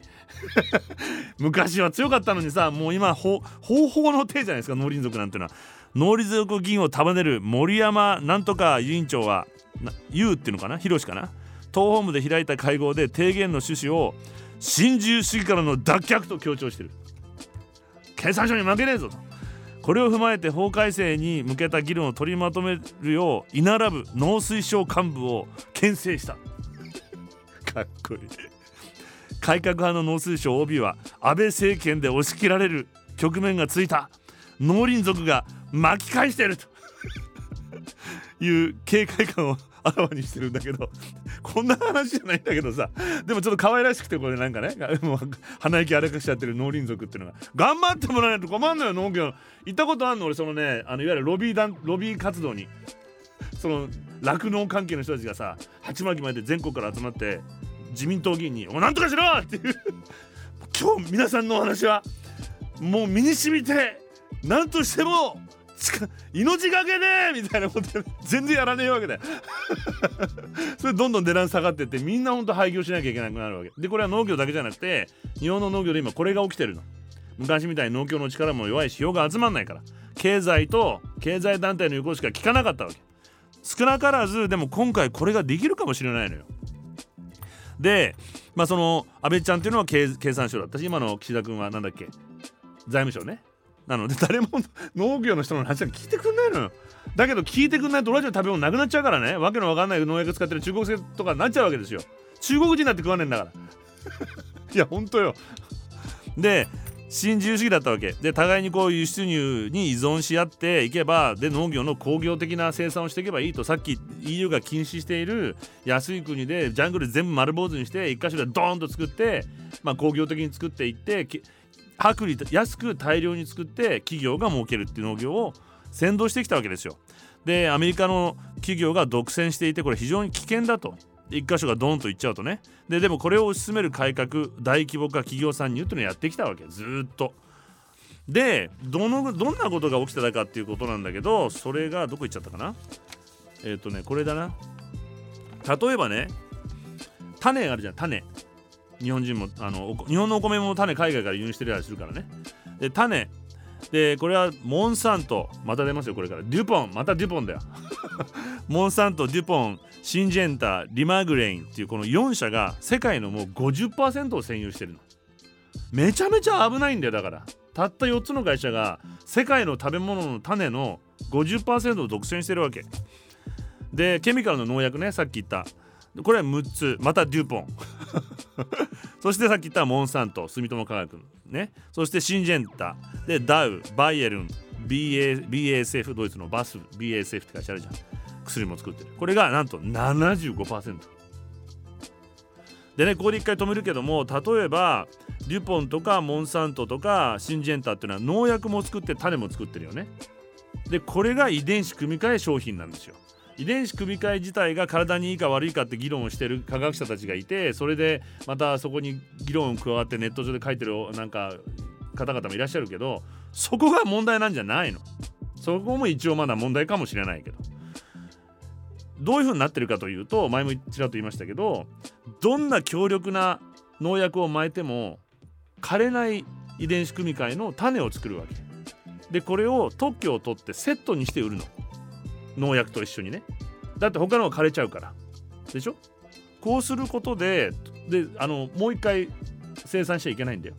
<laughs> 昔は強かったのにさもう今方法の手じゃないですか農林族なんてのは。農林族議員を束ねる森山なんとか委員長は言うっていうのかな？広しかな？党本部で開いた会合で提言の趣旨を新自由主義からの脱却と強調してる。経産省に負けねえぞと。これを踏まえて法改正に向けた議論を取りまとめるよう居並ぶ農水省幹部を牽制した。かっこいい。改革派の農水省 OB は安倍政権で押し切られる局面がついた。農林族が巻き返してると。いう警戒感をあらわにしてるんだけど。こんな話じゃないんだけどさ。でもちょっと可愛らしくてこれなんかね。もう鼻息荒くしちゃってる農林族っていうのが。頑張ってもらわないと困んのよ農業。行ったことあんの俺そのねあのいわゆるロビー団ロビー活動に。その酪農関係の人たちがさ鉢巻きまで全国から集まって自民党議員に「おなんとかしろ!」っていう。今日皆さんのお話はもう身に染みて何としても命がけでみたいなこと全然やらねえわけだ <laughs> それどんどん値段下がってってみんなほんと廃業しなきゃいけなくなるわけ。でこれは農業だけじゃなくて日本の農業で今これが起きてるの。昔みたいに農協の力も弱いし票が集まんないから。経済と経済団体の意向しか聞かなかったわけ。少なからずでも今回これができるかもしれないのよ。でまあその安倍ちゃんっていうのは経産省だったし今の岸田君は何だっけ財務省ね。なので誰も農業の人の話は聞いてくんないのよ。だけど聞いてくんないとラジオ食べ物なくなっちゃうからね。わけのわかんない農薬使ってる中国製とかになっちゃうわけですよ。中国人だって食わねえんだから。いやほんとよ。で新自由主義だったわけ。で互いにこう輸出入に依存し合っていけばで農業の工業的な生産をしていけばいいと。さっき EU が禁止している安い国でジャングル全部丸坊主にして一箇所でドーンと作って、まあ、工業的に作っていって薄利安く大量に作って企業が儲けるっていう農業を先導してきたわけですよ。でアメリカの企業が独占していてこれ非常に危険だと。一箇所がドーンといっちゃうとね。ででもこれを推し進める改革大規模化企業参入っていうのをやってきたわけ。ずっと。でどのどんなことが起きてたかっていうことなんだけどそれがどこ行っちゃったかな？えっ、ー、とねこれだな。例えばね種あるじゃん種。日本人もあの日本のお米も種海外から輸入してたりするからね。で種。でこれはモンサント。また出ますよこれから。デュポン。またデュポンだよ。<laughs> モンサントデュポン。シンジェンタリマグレインっていうこの4社が世界のもう50%を占有してるの。めちゃめちゃ危ないんだよだから。たった4つの会社が世界の食べ物の種の50%を独占してるわけ。でケミカルの農薬ねさっき言った。これは6つ。またデュポン。<laughs> そしてさっき言ったモンサント住友化学ね。そしてシンジェンタ。でダウバイエルン BA BASF ドイツのバス BASF って会社あるじゃん。薬も作ってる。これがなんと75%でねここで一回止めるけども例えばデュポンとかモンサントとかシンジェンタっていうのは農薬も作って種も作ってるよね。でこれが遺伝子組み換え商品なんですよ。遺伝子組み換え自体が体にいいか悪いかって議論をしてる科学者たちがいてそれでまたそこに議論を加わってネット上で書いてるなんか方々もいらっしゃるけどそこが問題なんじゃないの。そこも一応まだ問題かもしれないけど。どういう風になってるかというと前もちらっと言いましたけどどんな強力な農薬をまいても枯れない遺伝子組み換えの種を作るわけ。でこれを特許を取ってセットにして売るの。農薬と一緒にね。だって他のは枯れちゃうから。でしょ？こうすることでであのもう一回生産しちゃいけないんだよ。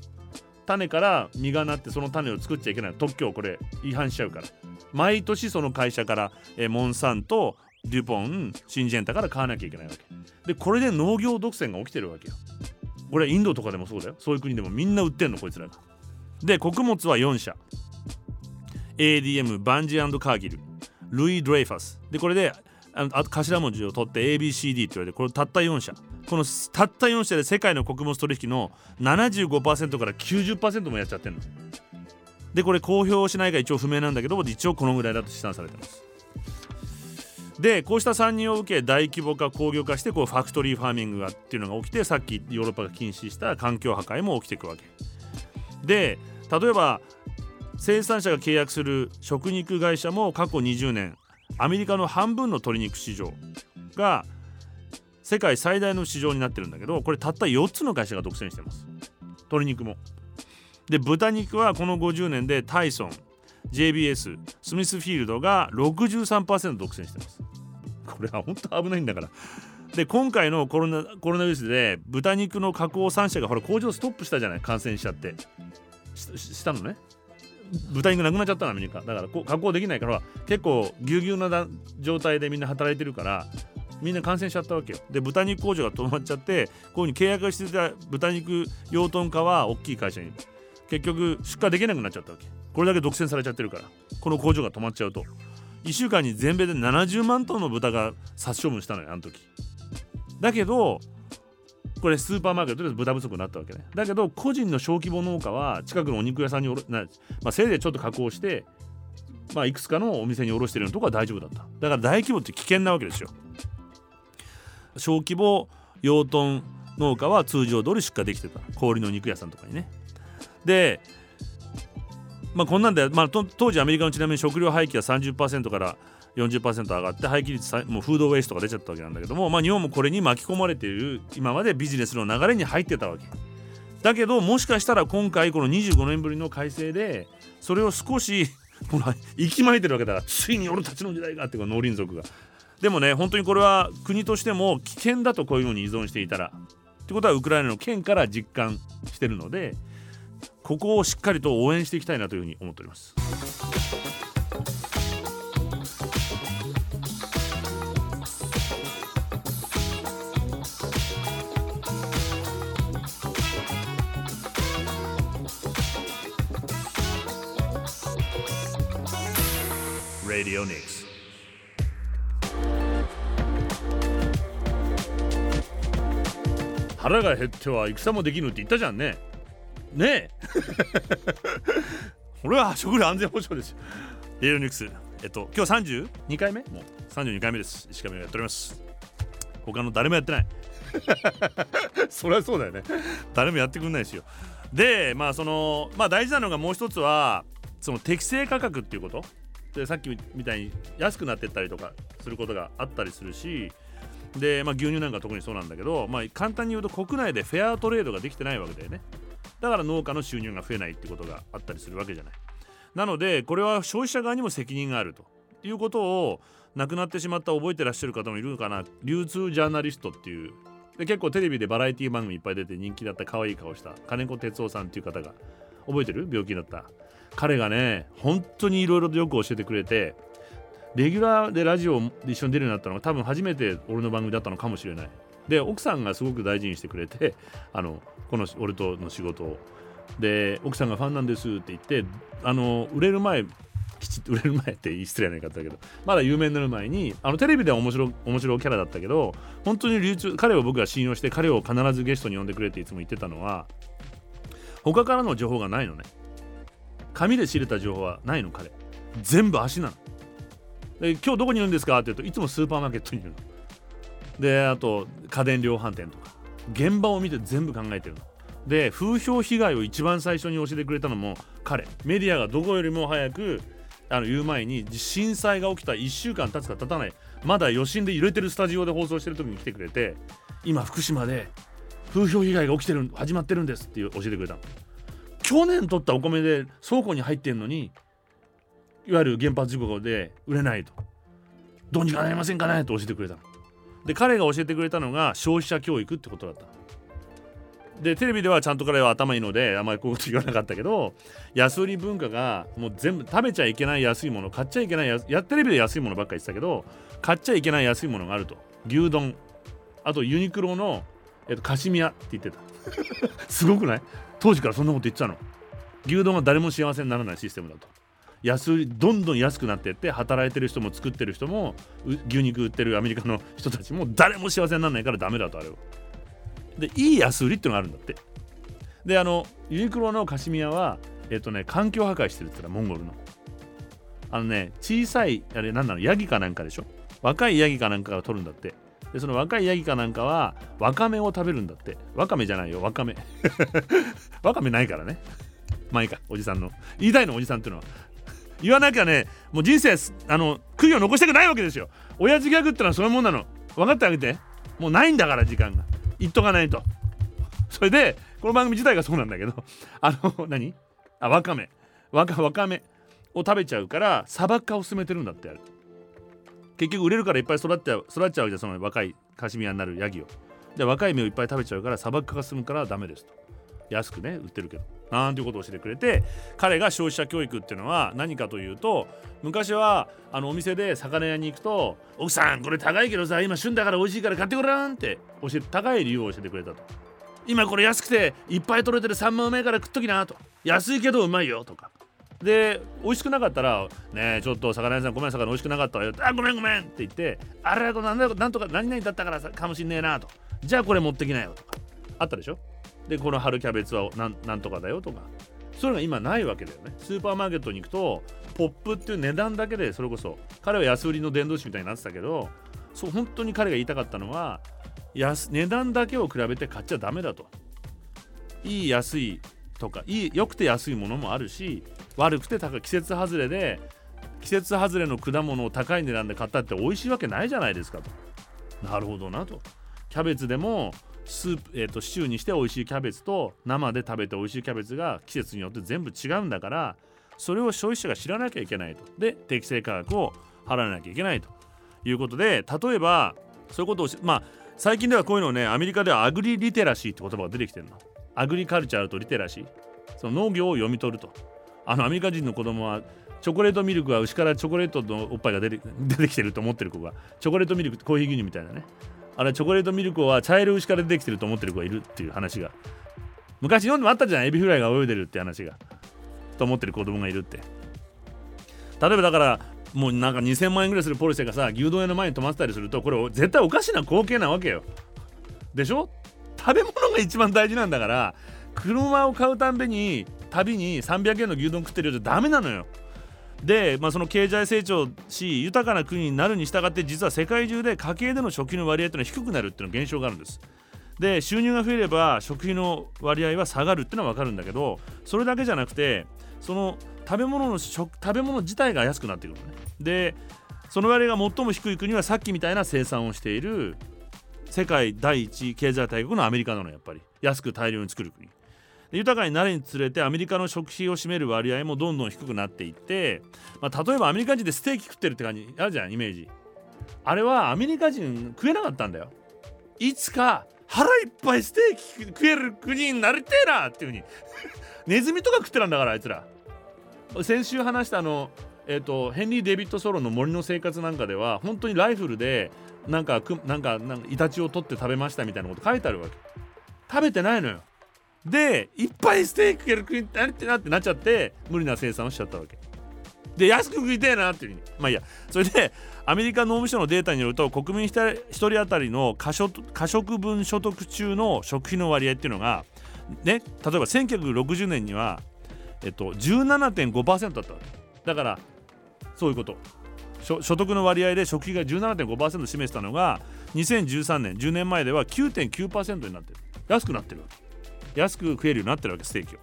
種から実がなってその種を作っちゃいけない。特許をこれ違反しちゃうから。毎年その会社からえモンサンとデュポンシンジェンタから買わなきゃいけないわけ。でこれで農業独占が起きてるわけよ。これインドとかでもそうだよ。そういう国でもみんな売ってんのこいつらが。で穀物は4社。ADM バンジーカーギル。ルイ・ドレイファス。でこれであ頭文字を取って ABCD って言われてこれたった4社。このたった4社で世界の穀物取引の75%から90%もやっちゃってるの。でこれ公表しないか一応不明なんだけど一応このぐらいだと試算されてます。でこうした参入を受け大規模化工業化してこうファクトリーファーミングがっていうのが起きてさっきヨーロッパが禁止した環境破壊も起きていくわけ。で例えば生産者が契約する食肉会社も過去20年アメリカの半分の鶏肉市場が世界最大の市場になってるんだけどこれたった4つの会社が独占してます。鶏肉も。で豚肉はこの50年でタイソン JBS スミスフィールドが63%独占してます。これは本当危ないんだから。で今回のコロナコロナウイルスで豚肉の加工3社がほら工場ストップしたじゃない感染しちゃって。したのね。豚肉なくなっちゃったのアメリカ。だからこ加工できないから結構ぎゅうぎゅうな状態でみんな働いてるからみんな感染しちゃったわけよ。で豚肉工場が止まっちゃってこういうふうに契約してた豚肉養豚家は大きい会社に結局出荷できなくなっちゃったわけ。これだけ独占されちゃってるからこの工場が止まっちゃうと。1週間に全米で70万トンの豚が殺処分したのよあの時。だけどこれスーパーマーケットで豚不足になったわけね。だけど個人の小規模農家は近くのお肉屋さんにおるな、まあ、せいぜいちょっと加工してまあ、いくつかのお店に卸してるようなとこは大丈夫だった。だから大規模って危険なわけですよ。小規模養豚農家は通常通り出荷できてた。氷の肉屋さんとかにね。でまあこんなんで、まあ、当時アメリカのちなみに食料廃棄は30%から40%上がって廃棄率もうフードウェイストが出ちゃったわけなんだけども、まあ、日本もこれに巻き込まれている今までビジネスの流れに入ってたわけ。だけどもしかしたら今回この25年ぶりの改正でそれを少しほら息巻いてるわけだからついに俺たちの時代がってこの農林族が。でもね本当にこれは国としても危険だとこういうのに依存していたら。ってことはウクライナの県から実感してるのでここをしっかりと応援していきたいなというふうに思っております。Radio Nix 腹が減っては戦もできぬって言ったじゃんねねえ。<laughs> 俺は食料安全保障ですよ。レイオニクス。えっと今日32回目？もう32回目です。石上がやっております。他の誰もやってない。<laughs> そりゃそうだよね。誰もやってくんないですよ。でまあそのまあ大事なのがもう一つはその適正価格っていうこと？でさっきみたいに安くなってったりとかすることがあったりするしで、まあ、牛乳なんか特にそうなんだけど、まあ、簡単に言うと国内でフェアトレードができてないわけだよねだから農家の収入が増えないってことがあったりするわけじゃない。なのでこれは消費者側にも責任があるということを亡くなってしまった覚えてらっしゃる方もいるのかな流通ジャーナリストっていうで結構テレビでバラエティ番組いっぱい出て人気だった可愛い顔した金子哲夫さんっていう方が覚えてる病気だった。彼がね本当にいろいろとよく教えてくれてレギュラーでラジオで一緒に出るようになったのが多分初めて俺の番組だったのかもしれない。で奥さんがすごく大事にしてくれてあのこの俺との仕事を。で奥さんがファンなんですって言ってあの売れる前きちっと <laughs> 売れる前って失礼な言い方だけどまだ有名になる前にあのテレビでは面白面白いキャラだったけど本当に流通彼を僕が信用して彼を必ずゲストに呼んでくれっていつも言ってたのは他からの情報がないのね。紙で知れた情報はないの彼。全部足なの。で今日どこにいるんですかって言うといつもスーパーマーケットにいるの。であと家電量販店とか。現場を見て全部考えてるの。で風評被害を一番最初に教えてくれたのも彼。メディアがどこよりも早くあの言う前に震災が起きた1週間経つか経たないまだ余震で揺れてるスタジオで放送してる時に来てくれて今福島で風評被害が起きてる始まってるんですって教えてくれた去年取ったお米で倉庫に入ってんのにいわゆる原発事故で売れないと。どうにかなりませんかねと教えてくれたの。で彼が教えてくれたのが消費者教育ってことだった。でテレビではちゃんと彼は頭いいのであんまりこういうこと言わなかったけど安売り文化がもう全部食べちゃいけない安いもの買っちゃいけないややテレビで安いものばっかり言ってたけど買っちゃいけない安いものがあると。牛丼。あとユニクロの、えっと、カシミヤって言ってた。<laughs> すごくない？当時からそんなこと言ってたの。牛丼は誰も幸せにならないシステムだと安どんどん安くなっていって働いてる人も作ってる人も牛肉売ってるアメリカの人たちも誰も幸せにならないからダメだとあれを。でいい安売りっていうのがあるんだって。であのユニクロのカシミヤはえっ、とね環境破壊してるって言ったらモンゴルの。あのね小さいあれ何なのヤギかなんかでしょ。若いヤギかなんかが取るんだって。でその若いヤギかなんかはワカメを食べるんだって。ワカメじゃないよワカメ。<laughs> ワカメないからね。まあいいかおじさんの。言いたいのおじさんっていうのは。言わなきゃねもう人生あの悔いを残したくないわけですよ。親父ギャグってのはそういうもんなの。分かってあげて。もうないんだから時間が。言っとかないと。それでこの番組自体がそうなんだけど。<laughs> あの何？あワカメ。ワカワカメを食べちゃうから砂漠化を進めてるんだってある結局売れるからいっぱい育っちゃう育っちゃうじゃんその若いカシミヤになるヤギを。じゃあ若い芽をいっぱい食べちゃうから砂漠化が進むからダメですと。安くね売ってるけど。なんていうことを教えてくれて彼が消費者教育っていうのは何かというと昔はあのお店で魚屋に行くと「奥さんこれ高いけどさ今旬だから美味しいから買ってごらん」って教えて高い理由を教えてくれたと今これ安くていっぱい取れてるサンマうめえから食っときなと安いけどうまいよとか。で美味しくなかったら「ねえちょっと魚屋さんごめん魚美味しくなかったわよ」あごめんごめん」って言って「あれなんなんとか何々だったからかもしんねえな」と「じゃあこれ持ってきなよ」とか。あったでしょ？でこの春キャベツはなんなんとかだよとか。そういうのが今ないわけだよね。スーパーマーケットに行くとポップっていう値段だけでそれこそ彼は安売りの伝道師みたいになってたけどそう本当に彼が言いたかったのは安値段だけを比べて買っちゃダメだと。いい安いとかいい良くて安いものもあるし悪くて高い季節外れで季節外れの果物を高い値段で買ったって美味しいわけないじゃないですかと。なるほどなと。キャベツでもスープ、えーと、シチューにして美味しいキャベツと生で食べて美味しいキャベツが季節によって全部違うんだからそれを消費者が知らなきゃいけないと。で適正価格を払わなきゃいけないと。いうことで例えばそういうことをまあ最近ではこういうのをねアメリカでは agri-literacy って言葉が出てきてるの。 agriculture と literacy。その農業を読み取ると。あのアメリカ人の子供はチョコレートミルクは牛からチョコレートのおっぱいが出て出てきてると思ってる子がチョコレートミルクコーヒー牛乳みたいなね。あれチョコレートミルクは茶色牛から出てきてると思ってる子がいるっていう話が。昔日本でもあったじゃんエビフライが泳いでるって話が。と思ってる子供がいるって。例えばだからもうなんか2000万円ぐらいするポルシェがさ牛丼屋の前に止まってたりするとこれ絶対おかしな光景なわけよ。でしょ？食べ物が一番大事なんだから車を買うたんびに旅に300円の牛丼食ってるよじゃダメなのよ。で、まあ、その経済成長し豊かな国になるに従って実は世界中で家計での食費の割合というのは低くなるっていうの現象があるんです。で収入が増えれば食費の割合は下がるっていうのは分かるんだけどそれだけじゃなくてその食べ物の食食べ物自体が安くなってくるのね。でその割合が最も低い国はさっきみたいな生産をしている世界第一経済大国のアメリカなのやっぱり。安く大量に作る国。豊かになるにつれてアメリカの食費を占める割合もどんどん低くなっていって、まあ、例えばアメリカ人でステーキ食ってるって感じ。あるじゃんイメージ。あれはアメリカ人食えなかったんだよ。いつか腹いっぱいステーキ食える国になりてえなっていうふうに。<laughs> ネズミとか食ってたんだからあいつら。先週話したあのえーと、ヘンリー・デビッド・ソロの森の生活なんかでは本当にライフルでなんかなんかなんかイタチを取って食べましたみたいなこと書いてあるわけ。食べてないのよ。でいっぱいステーキ食える国ってなってなってなっちゃって無理な生産をしちゃったわけ。で安く食いたいなっていうふうに。まあいいや。それでアメリカ農務省のデータによると国民1人当たりの可食分所得中の食費の割合っていうのがね例えば1960年にはえっと17.5%だっただからそういうこと。所得の割合で食費が17.5%占めてたのが2013年10年前では9.9%になってる。安くなってるわけ。安く食えるようになってるわけステーキを。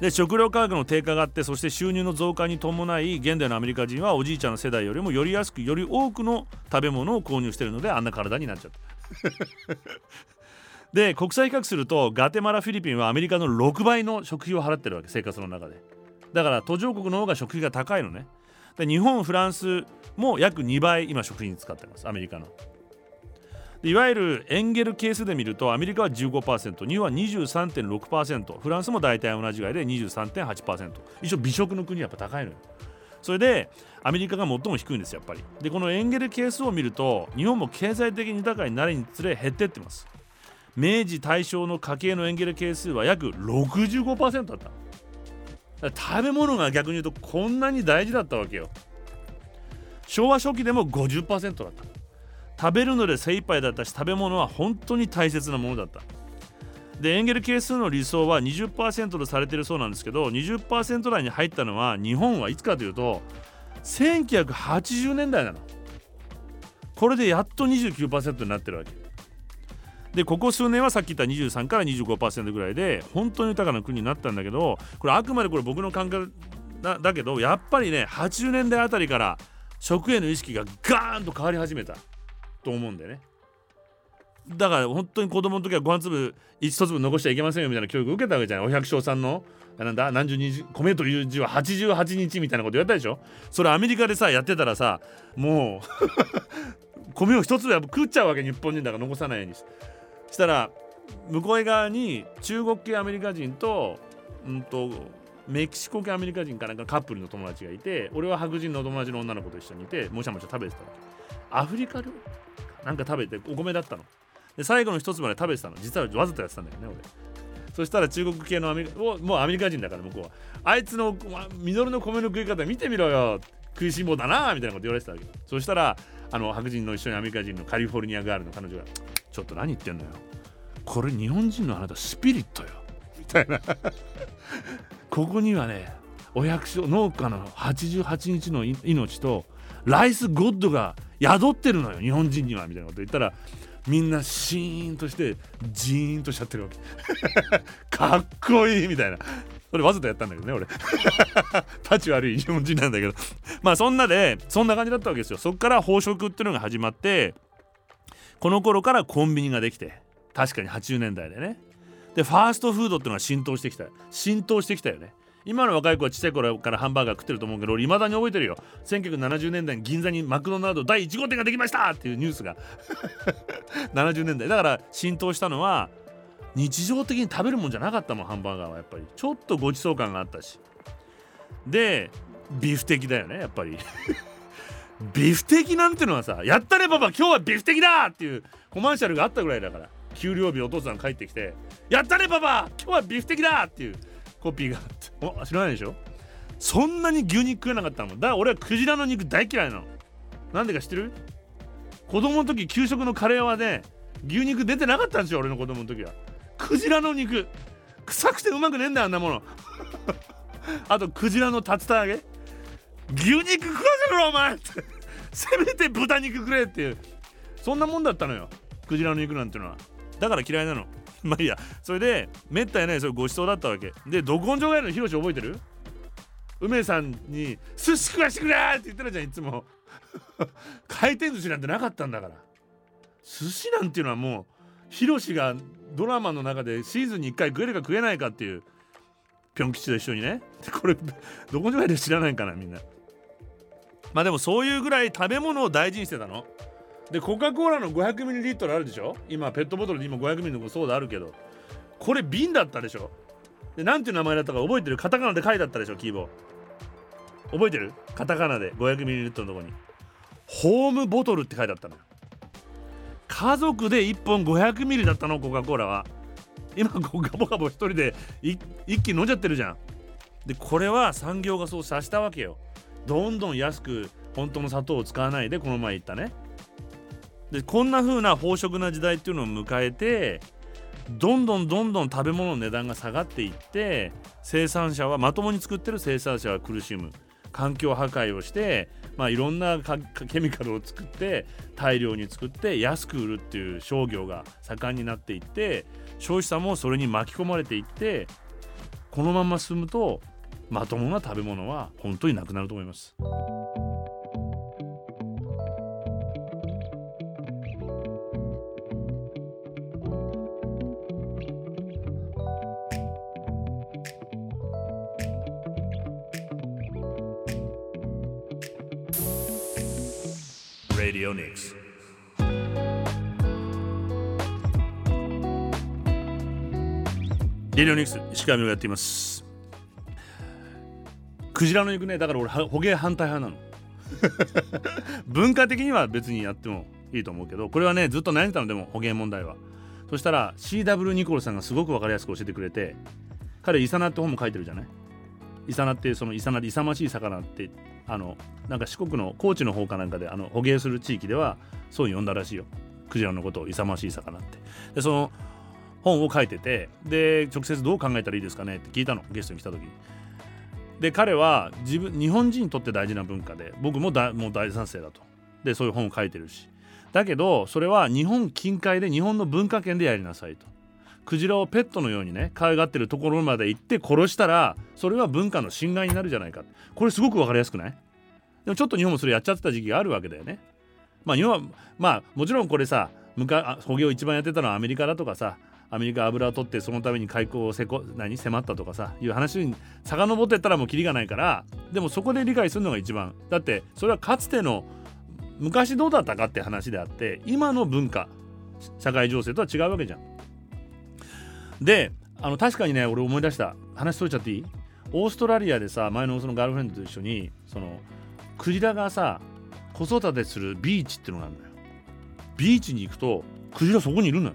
で食料価格の低下があってそして収入の増加に伴い現代のアメリカ人はおじいちゃんの世代よりもより安くより多くの食べ物を購入してるのであんな体になっちゃった。<laughs> で国際比較するとガテマラフィリピンはアメリカの6倍の食費を払ってるわけ生活の中でだから途上国の方が食費が高いのねで日本フランスも約2倍今食費に使ってますアメリカのいわゆるエンゲル係数で見るとアメリカは15%日本は23.6%フランスも大体同じぐらいで23.8%一応美食の国はやっぱ高いのよ。それでアメリカが最も低いんですやっぱり。でこのエンゲル係数を見ると日本も経済的に豊かになるにつれ減ってってます。明治大正の家計のエンゲル係数は約65%だった。食べ物が逆に言うとこんなに大事だったわけよ。昭和初期でも50%だった。食べるので精一杯だったし食べ物は本当に大切なものだった。でエンゲル係数の理想は20%とされているそうなんですけど20%台に入ったのは日本はいつかというと1980年代なの。これでやっと29%になってるわけ。でここ数年はさっき言った23から25%ぐらいで本当に豊かな国になったんだけどこれあくまでこれ僕の感覚だだけどやっぱりね80年代あたりから食への意識がガーンと変わり始めた。と思うんだよね。だから本当に子供の時はご飯粒一粒残しちゃいけませんよみたいな教育を受けたわけじゃない。お百姓さんのなんだ何十日米という字は88日みたいなこと言われたでしょ。それアメリカでさやってたらさもう <laughs> 米を一粒は食っちゃうわけ日本人だから残さないようにしたら向こう側に中国系アメリカ人と,、うんと、メキシコ系アメリカ人かなんかカップルの友達がいて俺は白人の友達の女の子と一緒にいてもしゃもしゃ食べてたわけ。アフリカ料理？なんか食べてお米だったの。で最後の一つまで食べてたの。実はわざとやってたんだよね俺。そしたら中国系のアメリカもうアメリカ人だから向こうは。あいつのミノルの米の食い方見てみろよ。食いしん坊だなみたいなこと言われてたわけそしたらあの白人の一緒にアメリカ人のカリフォルニアガールの彼女がちょっと何言ってんのよ。これ日本人のあなたスピリットよ。みたいな。ここにはねお百姓農家の88日の命とライスゴッドが宿ってるのよ日本人にはみたいなこと言ったらみんなシーンとしてジーンとしちゃってるわけ。<laughs> かっこいいみたいな。それわざとやったんだけどね俺。<laughs> 立ち悪い日本人なんだけど。<laughs> まあそんなでそんな感じだったわけですよ。そっから飽食っていうのが始まってこの頃からコンビニができて確かに80年代でね。でファーストフードっていうのが浸透してきた。浸透してきたよね。今の若い子はちっちゃい頃からハンバーガー食ってると思うけど俺未だに覚えてるよ。1970年代に銀座にマクドナルド第1号店ができました。っていうニュースが。<laughs> 70年代。だから浸透したのは日常的に食べるもんじゃなかったもんハンバーガーはやっぱり。ちょっとごちそう感があったし。でビフテキだよねやっぱり。<laughs> ビフテキなんてのはさやったねパパ今日はビフテキだ!っていうコマーシャルがあったぐらいだから。給料日お父さん帰ってきてやったねパパ今日はビフテキだ!っていうコピーがあって。お知らないでしょ？そんなに牛肉食えなかったのだから俺はクジラの肉大嫌いなの。なんでか知ってる？子供の時給食のカレーはね牛肉出てなかったんですよ俺の子供の時は。クジラの肉。臭くてうまくねえんだよあんなもの。<laughs> あとクジラの竜田揚げ。牛肉食わせろお前。ってせめて豚肉くれっていう。そんなもんだったのよ。クジラの肉なんていうのは。だから嫌いなの。<laughs> まあいいや。それでめったにないそういうごちそうだったわけ。でど根性ガエルのヒロシ覚えてる？梅さんに「寿司食わしてくれ!」って言ってるじゃんいつも。<laughs> 回転寿司なんてなかったんだから。寿司なんていうのはもうヒロシがドラマの中でシーズンに1回食えるか食えないかっていうぴょん吉と一緒にね。これどこにまで知らないかなみんな。まあでもそういうぐらい食べ物を大事にしてたの。でコカ・コーラの 500ml あるでしょ？今ペットボトルにも 500ml のソーダあるけど。これ瓶だったでしょ？でなんていう名前だったか覚えてる？カタカナで書いてあったでしょキーボー。覚えてる？カタカナで。500ml のとこに。ホームボトルって書いてあったのよ。家族で1本 500ml だったのコカ・コーラは今こうガボガボ一人で一気に飲んじゃってるじゃんでこれは産業がそうさしたわけよどんどん安く本当の砂糖を使わないでこの前言ったねでこんな風な飽食な時代っていうのを迎えてどんどんどんどん食べ物の値段が下がっていって生産者はまともに作ってる生産者は苦しむ環境破壊をして、まあ、いろんなケミカルを作って大量に作って安く売るっていう商業が盛んになっていって消費者もそれに巻き込まれていってこのまま進むとまともな食べ物は本当になくなると思います。Radio Nix. レディオニクス石上をやっています。クジラの肉ねだから俺捕鯨反対派なの。<laughs> 文化的には別にやってもいいと思うけどこれはねずっと悩んでたのでも捕鯨問題は。そしたら CW ニコルさんがすごく分かりやすく教えてくれて彼イサナって本も書いてるじゃない？イサナってそのイサナで勇ましい魚ってあのなんか四国の高知の方かなんかであの捕鯨する地域ではそう呼んだらしいよ。クジラのことを勇ましい魚って。でその本を書いててで直接どう考えたらいいですかねって聞いたのゲストに来た時に。で彼は自分日本人にとって大事な文化で僕もだもう大賛成だと。でそういう本を書いてるし。だけどそれは日本近海で日本の文化圏でやりなさいと。クジラをペットのようにね可愛がってるところまで行って殺したらそれは文化の侵害になるじゃないか。これすごく分かりやすくない？でもちょっと日本もそれやっちゃってた時期があるわけだよね。まあ日本はまあもちろんこれさ捕鯨を一番やってたのはアメリカだとかさアメリカ油を取ってそのために開港をせこ何？迫ったとかさいう話に遡ってったらもうキリがないからでもそこで理解するのが一番。だってそれはかつての昔どうだったかって話であって今の文化社会情勢とは違うわけじゃん。であの確かにね俺思い出した。話しといちゃっていい？オーストラリアでさ前のそのガールフレンドと一緒にそのクジラがさ子育てするビーチってのがあるのよ。ビーチに行くとクジラそこにいるのよ。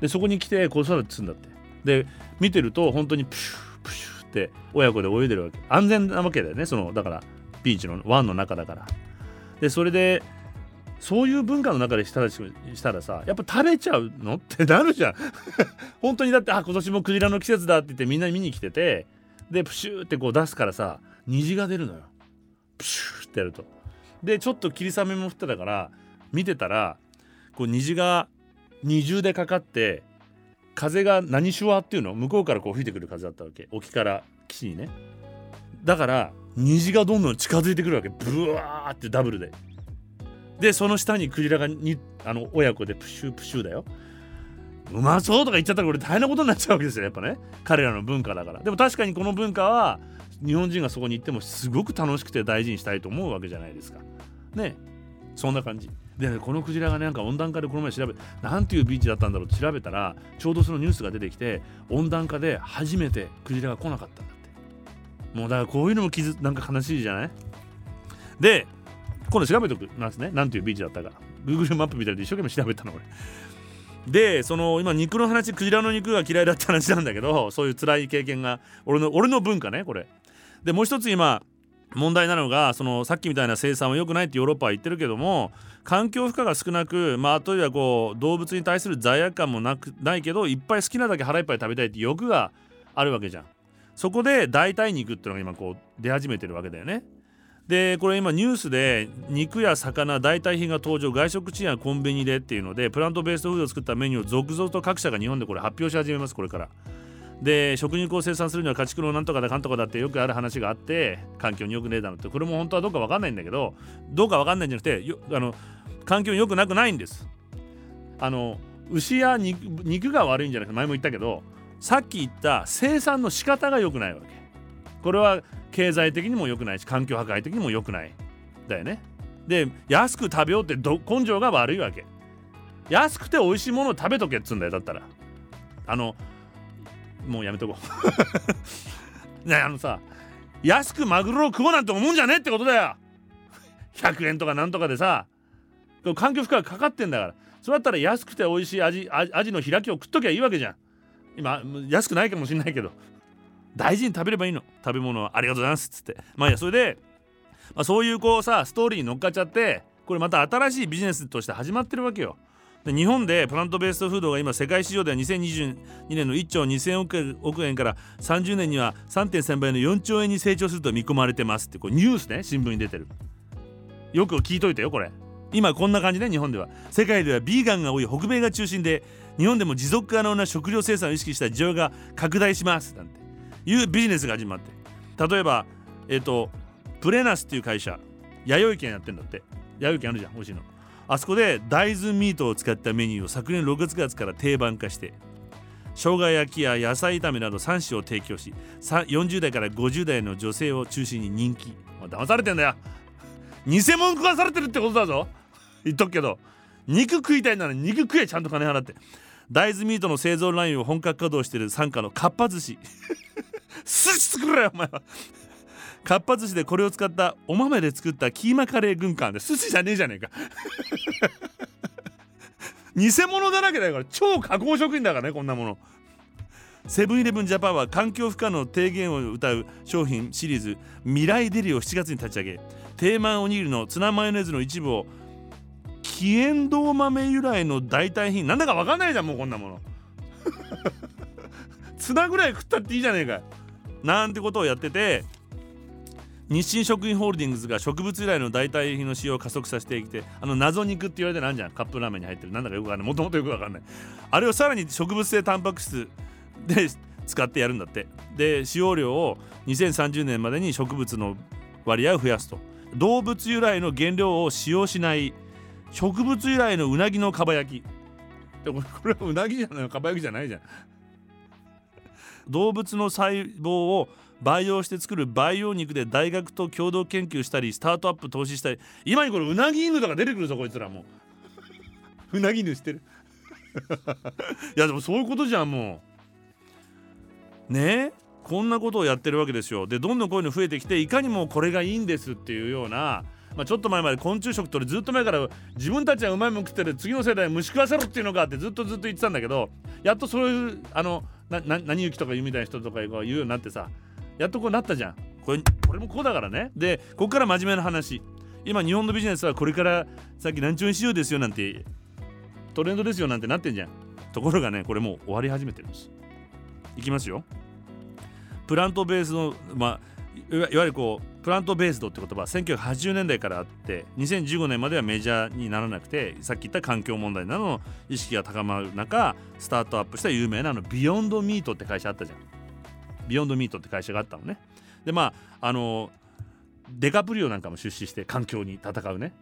でそこに来て子育てするんだって。で見てると本当にプシュープシューって親子で泳いでるわけ。安全なわけだよね。そのだからビーチの湾の中だから。でそれでそういう文化の中でしたらしたらさやっぱ食べちゃうのってなるじゃん。<laughs> 本当にだってあ今年もクジラの季節だって言ってみんな見に来ててでプシューってこう出すからさ虹が出るのよ。プシューってやると。でちょっと霧雨も降ってたから見てたらこう虹が二重でかかって風が何手話っていうの？向こうからこう吹いてくる風だったわけ。沖から岸にね。だから虹がどんどん近づいてくるわけ。ブワーってダブルで。でその下にクジラがにあの親子でプシュプシュだよ。うまそうとか言っちゃったらこれ大変なことになっちゃうわけですよやっぱね。彼らの文化だから。でも確かにこの文化は日本人がそこに行ってもすごく楽しくて大事にしたいと思うわけじゃないですか。ね。そんな感じ。で、ね、このクジラがねなんか温暖化でこの前調べなんていうビーチだったんだろうって調べたらちょうどそのニュースが出てきて温暖化で初めてクジラが来なかったんだって。もうだからこういうのも傷なんか悲しいじゃない？で今度調べておくなんですね。なんていうビーチだったか。Google マップみたいで一生懸命調べたの俺。でその今肉の話クジラの肉が嫌いだった話なんだけどそういう辛い経験が俺の俺の文化ねこれ。でもう一つ今問題なのがそのさっきみたいな生産は良くないってヨーロッパは言ってるけども環境負荷が少なくまあといはこう動物に対する罪悪感もなくないけどいっぱい好きなだけ腹いっぱい食べたいって欲があるわけじゃん。そこで代替肉っていうのが今こう出始めてるわけだよね。でこれ今ニュースで肉や魚代替品が登場外食地やコンビニでっていうのでプラントベースフードを作ったメニューを続々と各社が日本でこれ発表し始めますこれから。で食肉を生産するには家畜のなんとかだかんとかだってよくある話があって環境によくねえだろって。これも本当はどうか分かんないんだけどどうか分かんないんじゃなくてあの環境によくなくないんです。あの牛や肉肉が悪いんじゃなくて前も言ったけどさっき言った生産の仕方が良くないわけ。これは経済的にも良くないし環境破壊的にも良くない。だよね。で安く食べようって根性が悪いわけ。安くて美味しいものを食べとけっつうんだよだったら。あのもうやめとこう。<laughs> ねあのさ安くマグロを食おうなんて思うんじゃねえってことだよ。100円とかなんとかでさ環境負荷がかかってんだから。それだったら安くて美味しい味味の開きを食っときゃいいわけじゃん。今安くないかもしんないけど。大事に食べればいいの。食べ物はありがとうございますっつって。まあいやそれで、まあ、そういうこうさストーリーに乗っかっちゃってこれまた新しいビジネスとして始まってるわけよ。で日本でプラントベースフードが今世界市場では2022年の1兆2000億円から30年には3.3倍の4兆円に成長すると見込まれてますってこれニュースね新聞に出てる。よく聞いといてよこれ。今こんな感じね日本では。世界ではビーガンが多い北米が中心で日本でも持続可能な食料生産を意識した需要が拡大しますなんて。いうビジネスが始まって。例えばえっ、ー、とプレナスっていう会社弥生県やってんだって。弥生県あるじゃん美味しいの。あそこで大豆ミートを使ったメニューを昨年6月から定番化して。生姜焼きや野菜炒めなど3種を提供し40代から50代の女性を中心に人気、騙されてんだよ。偽物食わされてるってことだぞ。言っとくけど。肉食いたいなら肉食えちゃんと金払って。大豆ミートの製造ラインを本格稼働してる傘下のかっぱ寿司。寿司作れよお前は。かっぱ寿司でこれを使ったお豆で作ったキーマカレー軍艦で。寿司じゃねえじゃねえか。<laughs> 偽物だらけだから超加工食品だからねこんなもの。セブンイレブンジャパンは環境負荷の低減を謳う商品シリーズ。未来デリを7月に立ち上げ。定番おにぎりのツナマヨネーズの一部を黄エンドウ豆由来の代替品。なんだか分かんないじゃんもうこんなもの。<laughs> ツナぐらい食ったっていいじゃねえか。なんてことをやってて日清食品ホールディングスが植物由来の代替品の使用を加速させてきてあの謎肉って言われてなんじゃん。カップラーメンに入ってる。なんだかよくわかんない。もともとよくわかんない。あれをさらに植物性タンパク質で使ってやるんだって。で使用量を2030年までに植物の割合を増やすと。動物由来の原料を使用しない植物由来のうなぎのかば焼き。これはうなぎじゃないかば焼きじゃないじゃん。動物の細胞を培養して作る培養肉で大学と共同研究したりスタートアップ投資したり今にこれうなぎ犬とか出てくるぞこいつらも。う <laughs> うなぎ犬してる？<laughs> いやでもそういうことじゃんもう。ね？えこんなことをやってるわけですよ。でどんどんこういうの増えてきていかにもこれがいいんですっていうようなまあ、ちょっと前まで昆虫食とずっと前から自分たちはうまいもん食ってる次の世代虫食わせろっていうのがあってずっとずっと言ってたんだけどやっとそういうあのなな何行きとか言うみたいな人とか言うようになってさやっとこうなったじゃん。これこれもこうだからね。でここから真面目な話。今日本のビジネスはこれからさっき何兆円市場ですよなんてトレンドですよなんてなってんじゃん。ところがねこれもう終わり始めてるんです。いきますよ。 plant base のまあいわゆるこう plant-based って言葉は1980年代からあって2015年まではメジャーにならなくてさっき言った環境問題などの意識が高まる中スタートアップした有名なの Beyond Meat って会社あったじゃん。 Beyond Meat って会社があったのね。でまああのデカプリオなんかも出資して環境に戦うね。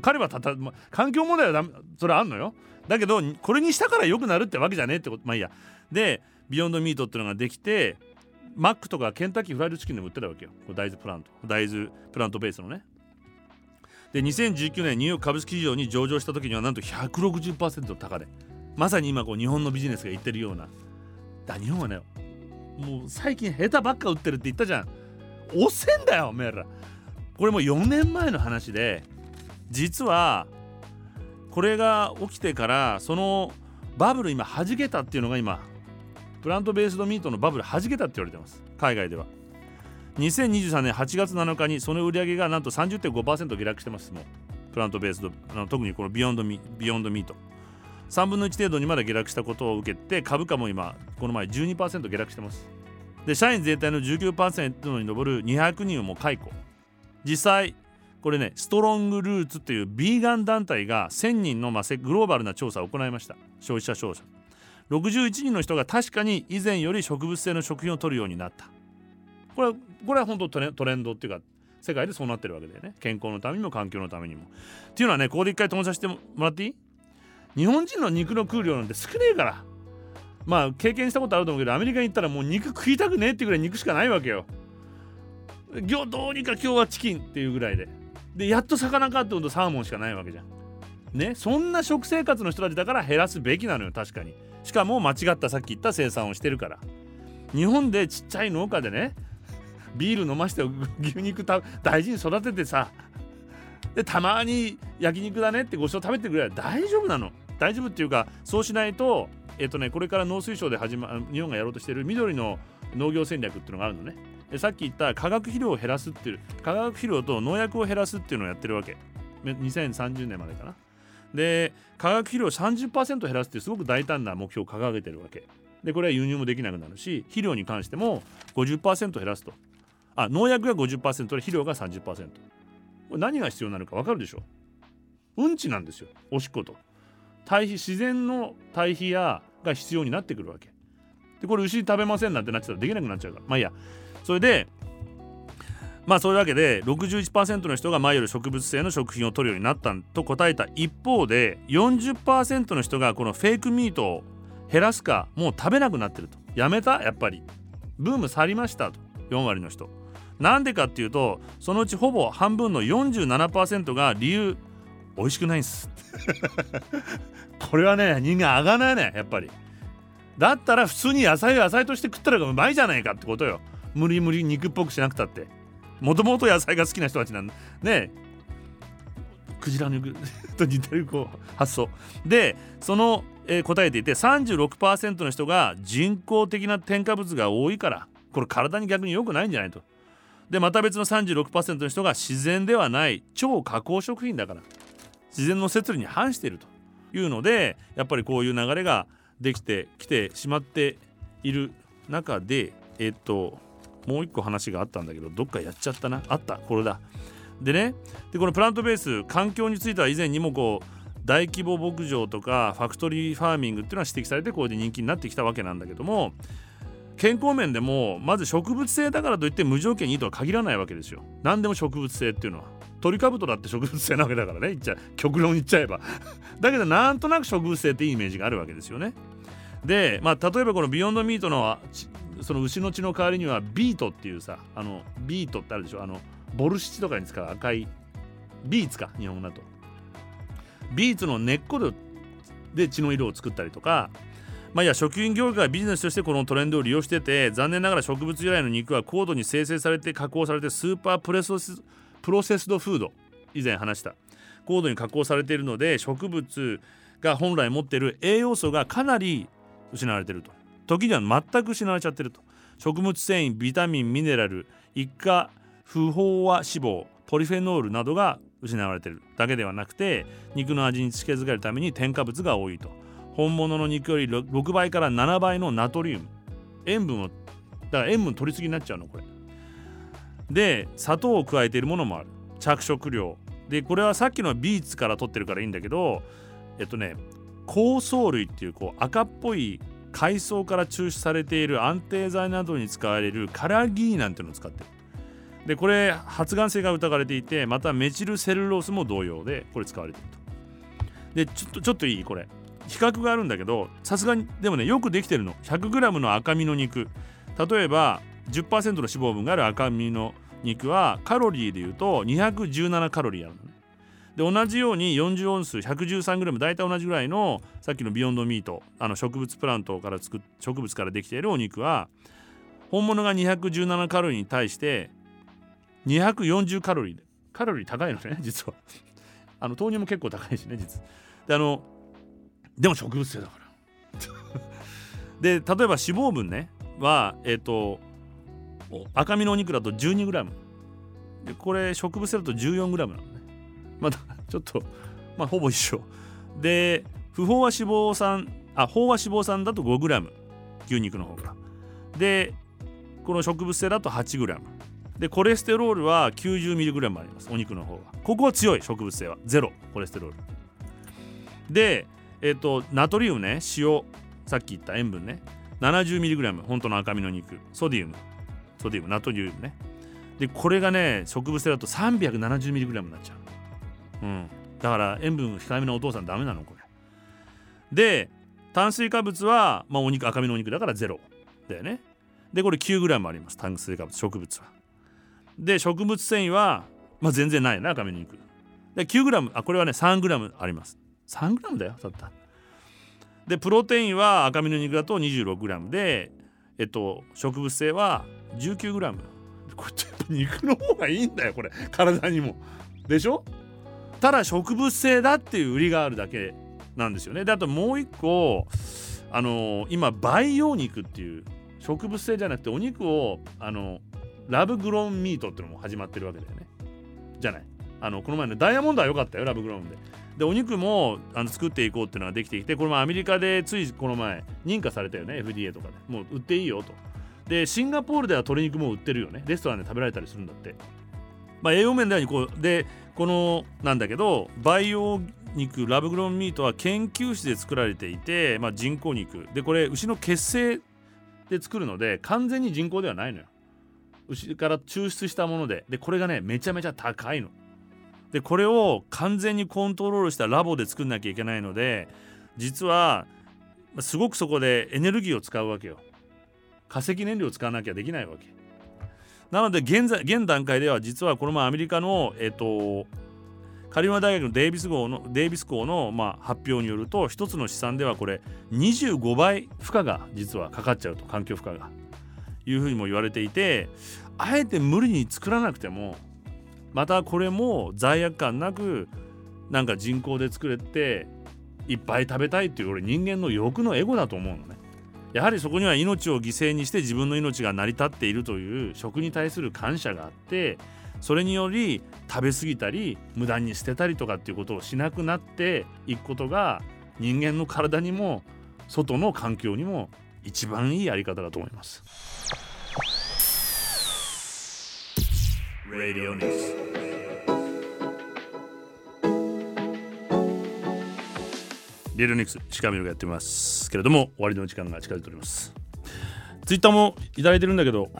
彼はたた、ま、環境問題はそれはあんのよ。だけどこれにしたから良くなるってわけじゃねえってこと。まあいいや。で Beyond Meat っていうのができてマックとかケンタッキーフライドチキンでも売ってたわけよ。大豆 plant。大豆 plant base のね。で2019年ニューヨーク株式市場に上場した時にはなんと160%高値まさに今こう日本のビジネスが言ってるような。だ日本はねもう最近下手ばっか売ってるって言ったじゃん。遅せんだよおめえら。これもう4年前の話で実はこれが起きてからそのバブル今弾けたっていうのが今 plant-based meat のバブル弾けたって言われてます。海外では。2023年8月7日にその売り上げがなんと30.5%下落してますもう。 plant-based あの特にこの Beyond Mea- Beyond Meat。3分の1程度にまで下落したことを受けて株価も今この前12%下落してます。で社員全体の19%に上る200人をもう解雇。実際これねストロングルーツというビーガン団体が1000人のグローバルな調査を行いました。消費者調査。61人の人が確かに以前より植物性の食品を取るようになった。これはこれは本当トレトレンドっていうか世界でそうなってるわけでね。健康のためにも環境のためにも。っていうのはねここで一回飛ばさせてもらっていい？日本人の肉の食う量なんて少ねえから。まあ経験したことあると思うけどアメリカに行ったらもう肉食いたくねえっていうぐらい肉しかないわけよ。今日どうにか今日はチキンっていうぐらいで。でやっと魚かって思うとサーモンしかないわけじゃん。ねそんな食生活の人たちだから減らすべきなのよ確かに。しかも間違った。さっき言った生産をしてるから。日本でちっちゃい農家でねビール飲まして牛肉た大事に育ててさ。でたまに焼肉だねってごちそう食べてくれば大丈夫なの。大丈夫っていうかそうしないとえっとねこれから農水省で始ま日本がやろうとしてる緑の農業戦略っていうのがあるのね。でさっき言った化学肥料を減らすっていう化学肥料と農薬を減らすっていうのをやってるわけ。2030年までかな。で化学肥料を30%減らすってすごく大胆な目標を掲げてるわけ。でこれは輸入もできなくなるし肥料に関しても50%減らすと。あ農薬が50%で肥料が30%これ何が必要なのか分かるでしょう？んちなんですよおしっこと。対比自然の対比やが必要になってくるわけ。でこれ牛食べませんなんてなってたらできなくなっちゃうから。まあいいや。それでまあそういうわけで61%の人が前より植物性の食品を取るようになったと答えた。一方で40%の人がこのフェイクミートを減らすかもう食べなくなってると。やめた？やっぱり。ブーム去りましたと。4割の人。なんでかっていうとそのうちほぼ半分の47%が理由美味しくないんす。<laughs> これはね人間あがないねやっぱり。だったら普通に野菜を野菜として食ったらうまいじゃないかってことよ。無理無理肉っぽくしなくたってもともと野菜が好きな人たちなんだ。ね。クジラのと似てるこう発想。でその、えー、答えていて36%の人が人工的な添加物が多いからこれ体に逆に良くないんじゃないと。でまた別の36%の人が自然ではない超加工食品だから自然の摂理に反していると。いうのでやっぱりこういう流れができてきてしまっている中でえっともう一個話があったんだけどどっかやっちゃったな。あったこれだ。でねでこのプラントベース環境については以前にもこう大規模牧場とか factory farming っていうのは指摘されてこれで人気になってきたわけなんだけども健康面でもまず植物性だからといって無条件にいいとは限らないわけですよ。何でも植物性っていうのは。トリカブトだって植物性なわけだからね。言っちゃ極論言っちゃえば。<laughs> だけどなんとなく植物性っていいイメージがあるわけですよね。でまあ例えばこのビヨンドミートのその牛の血の代わりにはビートっていうさあのビートってあるでしょ？あのボルシチとかに使う赤いビーツか？日本語だと。ビーツの根っこで血の色を作ったりとかまあ、いや食品業界はビジネスとしてこのトレンドを利用してて残念ながら植物由来の肉は高度に生成されて加工されてスーパープレソスプロセスドフード以前話した。高度に加工されているので植物が本来持っている栄養素がかなり失われていると。時には全く失われちゃってると。食物繊維ビタミンミネラル一過不飽和脂肪ポリフェノールなどが失われてる。だけではなくて肉の味につけづけるために添加物が多いと。本物の肉より6倍から7倍のナトリウム。塩分をだから塩分取りすぎになっちゃうのこれ。で砂糖を加えているものもある。着色料。でこれはさっきのビーツから取ってるからいいんだけどえっとね香草類っていうこう赤っぽい海藻から抽出されている安定剤などに使われるカラギーなんていうのを使ってる。でこれ発がん性が疑われていてまたメチルセルロースも同様でこれ使われてると。でちょっとちょっといいこれ。比較があるんだけどさすがにでもねよくできてるの。100g の赤身の肉。例えば10%の脂肪分がある赤身の肉はカロリーでいうと217カロリーあるので同じように40オンス 113g 大体同じぐらいのさっきのビヨンドミートあの植物プラントから作植物からできているお肉は本物が217カロリーに対して240カロリーでカロリー高いのね <laughs> 実は。あの豆乳も結構高いしね実。であのでも植物性だから。<laughs> で例えば脂肪分ねはえっ、ー、と赤身のお肉だと 12g でこれ植物性だと 14g なの。まだちょっとまあほぼ一緒で不飽和脂肪酸あ飽和脂肪酸だと 5g 牛肉の方が。でこの植物性だと 8g でコレステロールは 90mg あります。お肉の方は。ここは強い植物性は。ゼロコレステロール。でえっ、ー、とナトリウムね塩さっき言った塩分ね。70mg 本当の赤身の肉。ソディウム。ソディウム。ナトリウムね。でこれがね植物性だと 370mg になっちゃううん。だから塩分控えめなお父さんダメなのこれ。で炭水化物は、まあ、お肉赤身のお肉だからゼロ。だよね。でこれ 9g あります。炭水化物植物は。で植物繊維は、まあ、全然ないな赤身の肉。で 9g あこれはね 3g あります。3g だよたった。でプロテインは赤身の肉だと 26g でえっと植物性は 19g これやっぱ肉の方がいいんだよこれ。体にも。でしょ？ただ植物性だっていう売りがあるだけなんですよね。であともう一個あの、今培養肉っていう植物性じゃなくてお肉をあのラブグローンミートっていうのも始まってるわけだよね。じゃない？あのこの前のダイヤモンドは良かったよラブグローンで。でお肉もあの作っていこうっていうのができてきてこれもアメリカでついこの前認可されたよね FDA とかで。もう売っていいよと。でシンガポールでは鶏肉も売ってるよね。レストランで食べられたりするんだって。まあ栄養面ではにこうでこのなんだけど培養肉ラブグロンミートは研究室で作られていて、まあ、人工肉。でこれ牛の血清で作るので完全に人工ではないのよ。牛から抽出したもので。でこれがねめちゃめちゃ高いの。でこれを完全にコントロールしたラボで作んなきゃいけないので実はすごくそこでエネルギーを使うわけよ。化石燃料を使わなきゃできないわけ。なので現在現段階では実はこのアメリカのえっ、とカリフォルニア大学のデイビス号のデイビス校の、まあ、発表によると一つの試算ではこれ25倍負荷が実はかかっちゃうと環境負荷が。いうふうにも言われていてあえて無理に作らなくてもまたこれも罪悪感なくなんか人工で作れていっぱい食べたいっていう俺人間の欲のエゴだと思うのね。やはりそこには命を犠牲にして自分の命が成り立っているという食に対する感謝があってそれにより食べ過ぎたり無駄に捨てたりとかっていうことをしなくなっていくことが人間の体にも外の環境にも一番いいやり方だと思います。Radio News リルニクスシカミルがやってますけれども終わりの時間が近づいております。ツイッターもいただいてるんだけど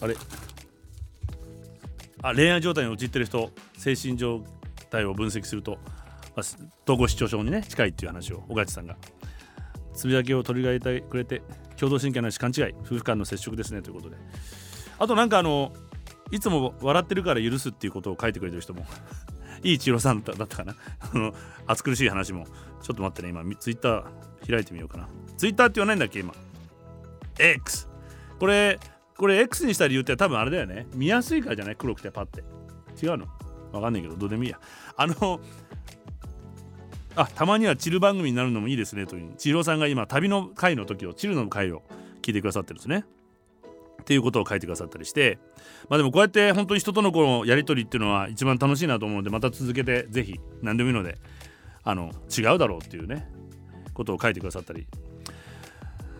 あれ？あ恋愛状態に陥ってる人精神状態を分析すると、ま、統合失調症にね近いっていう話を小勝さんが。つぶやきを取り上げてくれて共同神経のし勘違い夫婦間の接触ですねということで。あとなんかあのいつも笑ってるから許すっていうことを書いてくれてる人もいい千尋さんだったかな。<laughs> あの暑苦しい話も。ちょっと待ってね。今ツイッター開いてみようかな。ツイッターって言わないんだっけ今。X これこれ X にした理由って多分あれだよね。見やすいからじゃない？黒くてパッて。違うの？わかんないけどどうでもいいや。あのあたまにはチル番組になるのもいいですねという。千尋さんが今旅の回の時をチルの回を聞いてくださってるんですね。っていうことを書いてくださったりしてまあでもこうやって本当に人とのこのやり取りっていうのは一番楽しいなと思うのでまた続けて是非何でもいいのであの違うだろうっていうねことを書いてくださったり。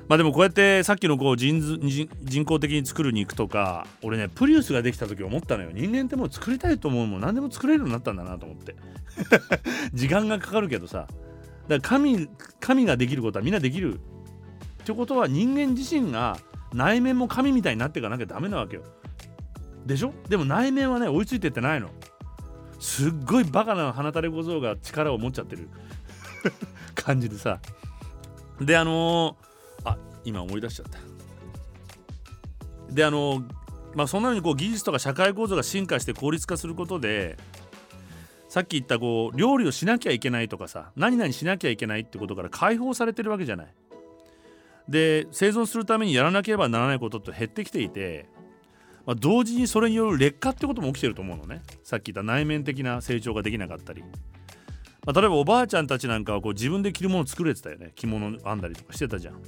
まあでもこうやってさっきのこう人人人工的に作る肉とか俺ねプリウスができた時思ったのよ。人間ってもう作りたいと思うもん。何でも作れるようになったんだなと思って。<laughs> 時間がかかるけどさ。だから神神ができることはみんなできる。ってことは人間自身が内面も神みたいになっていかなきゃダメなわけよ。でしょ？でも内面はね追いついてってないの。すっごいバカな鼻垂れ小僧が力を持っちゃってる。<laughs> 感じでさ。であのー、あ今思い出しちゃった。であのー、まあそんなにこう技術とか社会構造が進化して効率化することでさっき言ったこう料理をしなきゃいけないとかさ何々しなきゃいけないってことから解放されてるわけじゃない。で生存するためにやらなければならないことって減ってきていてまあ、同時にそれによる劣化ってことも起きてると思うのね。さっき言った内面的な成長ができなかったり、まあ、例えばおばあちゃんたちなんかはこう自分で着るもの作れてたよね。着物編んだりとかしてたじゃん。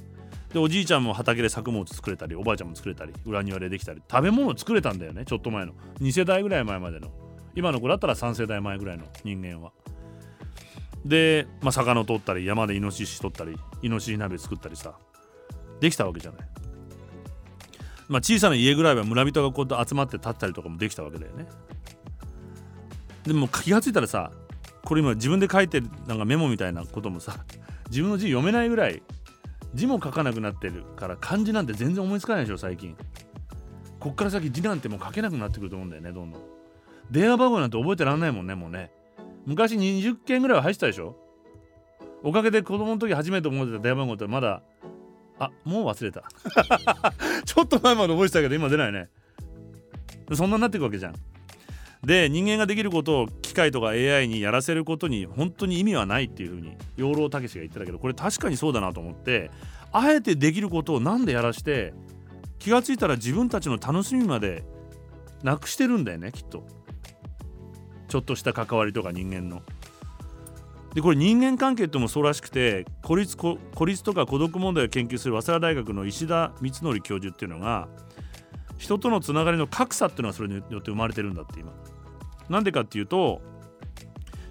でおじいちゃんも畑で作物作れたりおばあちゃんも作れたり裏庭でできたり食べ物作れたんだよねちょっと前の。2世代ぐらい前までの。今の子だったら3世代前ぐらいの人間は。で、まあ、魚取ったり山でイノシシ取ったりイノシシ鍋作ったりさ。できたわけじゃない。まあ、小さな家ぐらいは村人がこう集まって建ったりとかもできたわけだよね。でも気が付いたらさこれ今自分で書いてるなんかメモみたいなこともさ自分の字読めないぐらい字も書かなくなってるから漢字なんて全然思いつかないでしょ最近。こっから先字なんてもう書けなくなってくると思うんだよねどんどん。電話番号なんて覚えてらんないもんねもうね。昔20件ぐらいは入ってたでしょ。おかげで子供の時初めて思ってた電話番号ってまだあもう忘れた。<laughs> ちょっと前まで覚えてたけど今出ないね。そんなになっていくわけじゃん。で人間ができることを機械とか AI にやらせることに本当に意味はないっていうふうに養老孟司が言ってたけどこれ確かにそうだなと思ってあえてできることを何でやらして気が付いたら自分たちの楽しみまでなくしてるんだよねきっと。ちょっとした関わりとか人間の。でこれ人間関係ってもそうらしくて孤立孤立とか孤独問題を研究する早稲田大学の石田光則教授っていうのが人とのつながりの格差っていうのはそれによって生まれてるんだって今。なんでかっていうと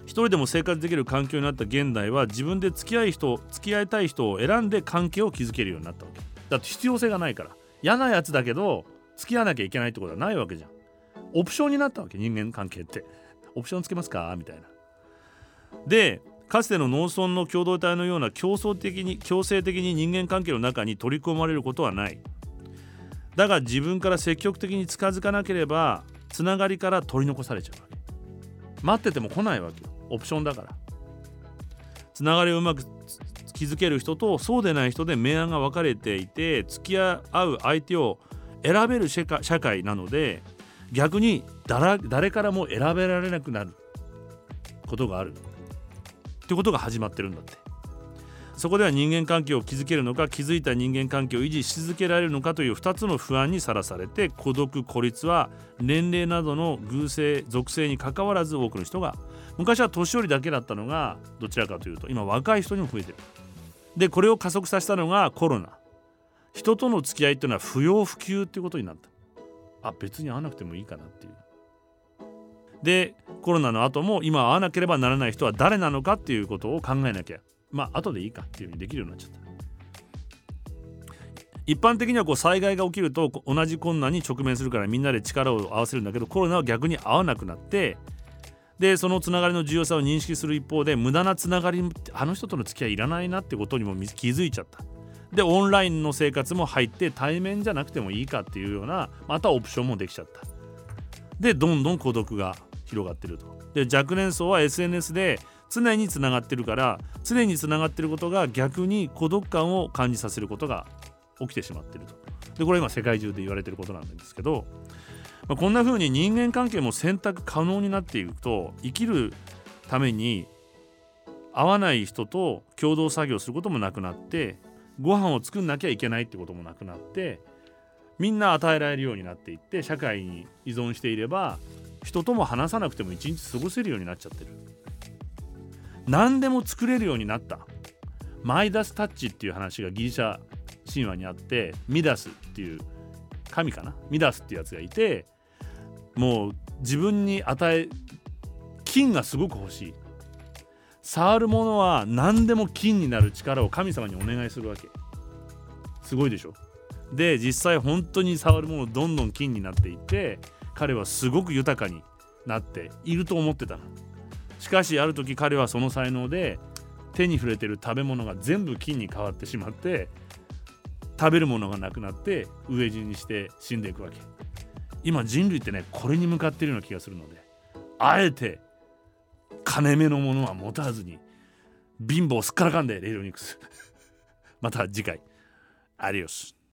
一人でも生活できる環境になった現代は自分で付き合い人付き合いたい人を選んで関係を築けるようになったわけ。だって必要性がないから。嫌なやつだけど付き合わなきゃいけないってことはないわけじゃん。オプションになったわけ人間関係って。オプションつけますか？みたいな。でかつての農村の共同体のような競争的に強制的に人間関係の中に取り込まれることはない。だが自分から積極的に近づかなければつながりから取り残されちゃうわけ。待ってても来ないわけよ。オプションだから。つながりをうまく築ける人とそうでない人で明暗が分かれていて付き合う相手を選べる社会なので逆に誰からも選べられなくなることがある。ってことが始まってるんだって。そこでは人間関係を築けるのか築いた人間関係を維持し続けられるのかという2つの不安にさらされて孤独孤立は年齢などの偶性属性にかかわらず多くの人が昔は年寄りだけだったのがどちらかというと今若い人にも増えてる。でこれを加速させたのがコロナ。人との付き合いっていうのは不要不急っていうことになった。あ別に会わなくてもいいかなっていう。でコロナの後も今会わなければならない人は誰なのかっていうことを考えなきゃ。まあ後でいいかっていうふうにできるようになっちゃった。一般的にはこう災害が起きると同じ困難に直面するからみんなで力を合わせるんだけどコロナは逆に合わなくなってでそのつながりの重要さを認識する一方で無駄なつながりあの人との付き合いいらないなってことにも気づいちゃった。でオンラインの生活も入って対面じゃなくてもいいかっていうようなまたオプションもできちゃった。でどんどん孤独が広がってると。で若年層は SNS で常につながってるから常につながってることが逆に孤独感を感じさせることが起きてしまってると。でこれ今世界中で言われてることなんですけど、まあ、こんな風に人間関係も選択可能になっていくと生きるために合わない人と共同作業することもなくなってご飯を作んなきゃいけないってこともなくなってみんな与えられるようになっていって社会に依存していれば人とも話さなくても一日過ごせるようになっちゃってる。何でも作れるようになった。マイダスタッチっていう話がギリシャ神話にあってミダスっていう神かな？ミダスっていうやつがいてもう自分に与え金がすごく欲しい。触るものは何でも金になる力を神様にお願いするわけ。すごいでしょ？で実際本当に触るものどんどん金になっていって彼はすごく豊かになっていると思ってたしかしある時彼はその才能で手に触れてる食べ物が全部金に変わってしまって食べるものがなくなって飢え死にして死んでいくわけ。今人類ってねこれに向かってるような気がするのであえて金目のものは持たずに貧乏すっからかんでレイロニクス。また次回。アディオス。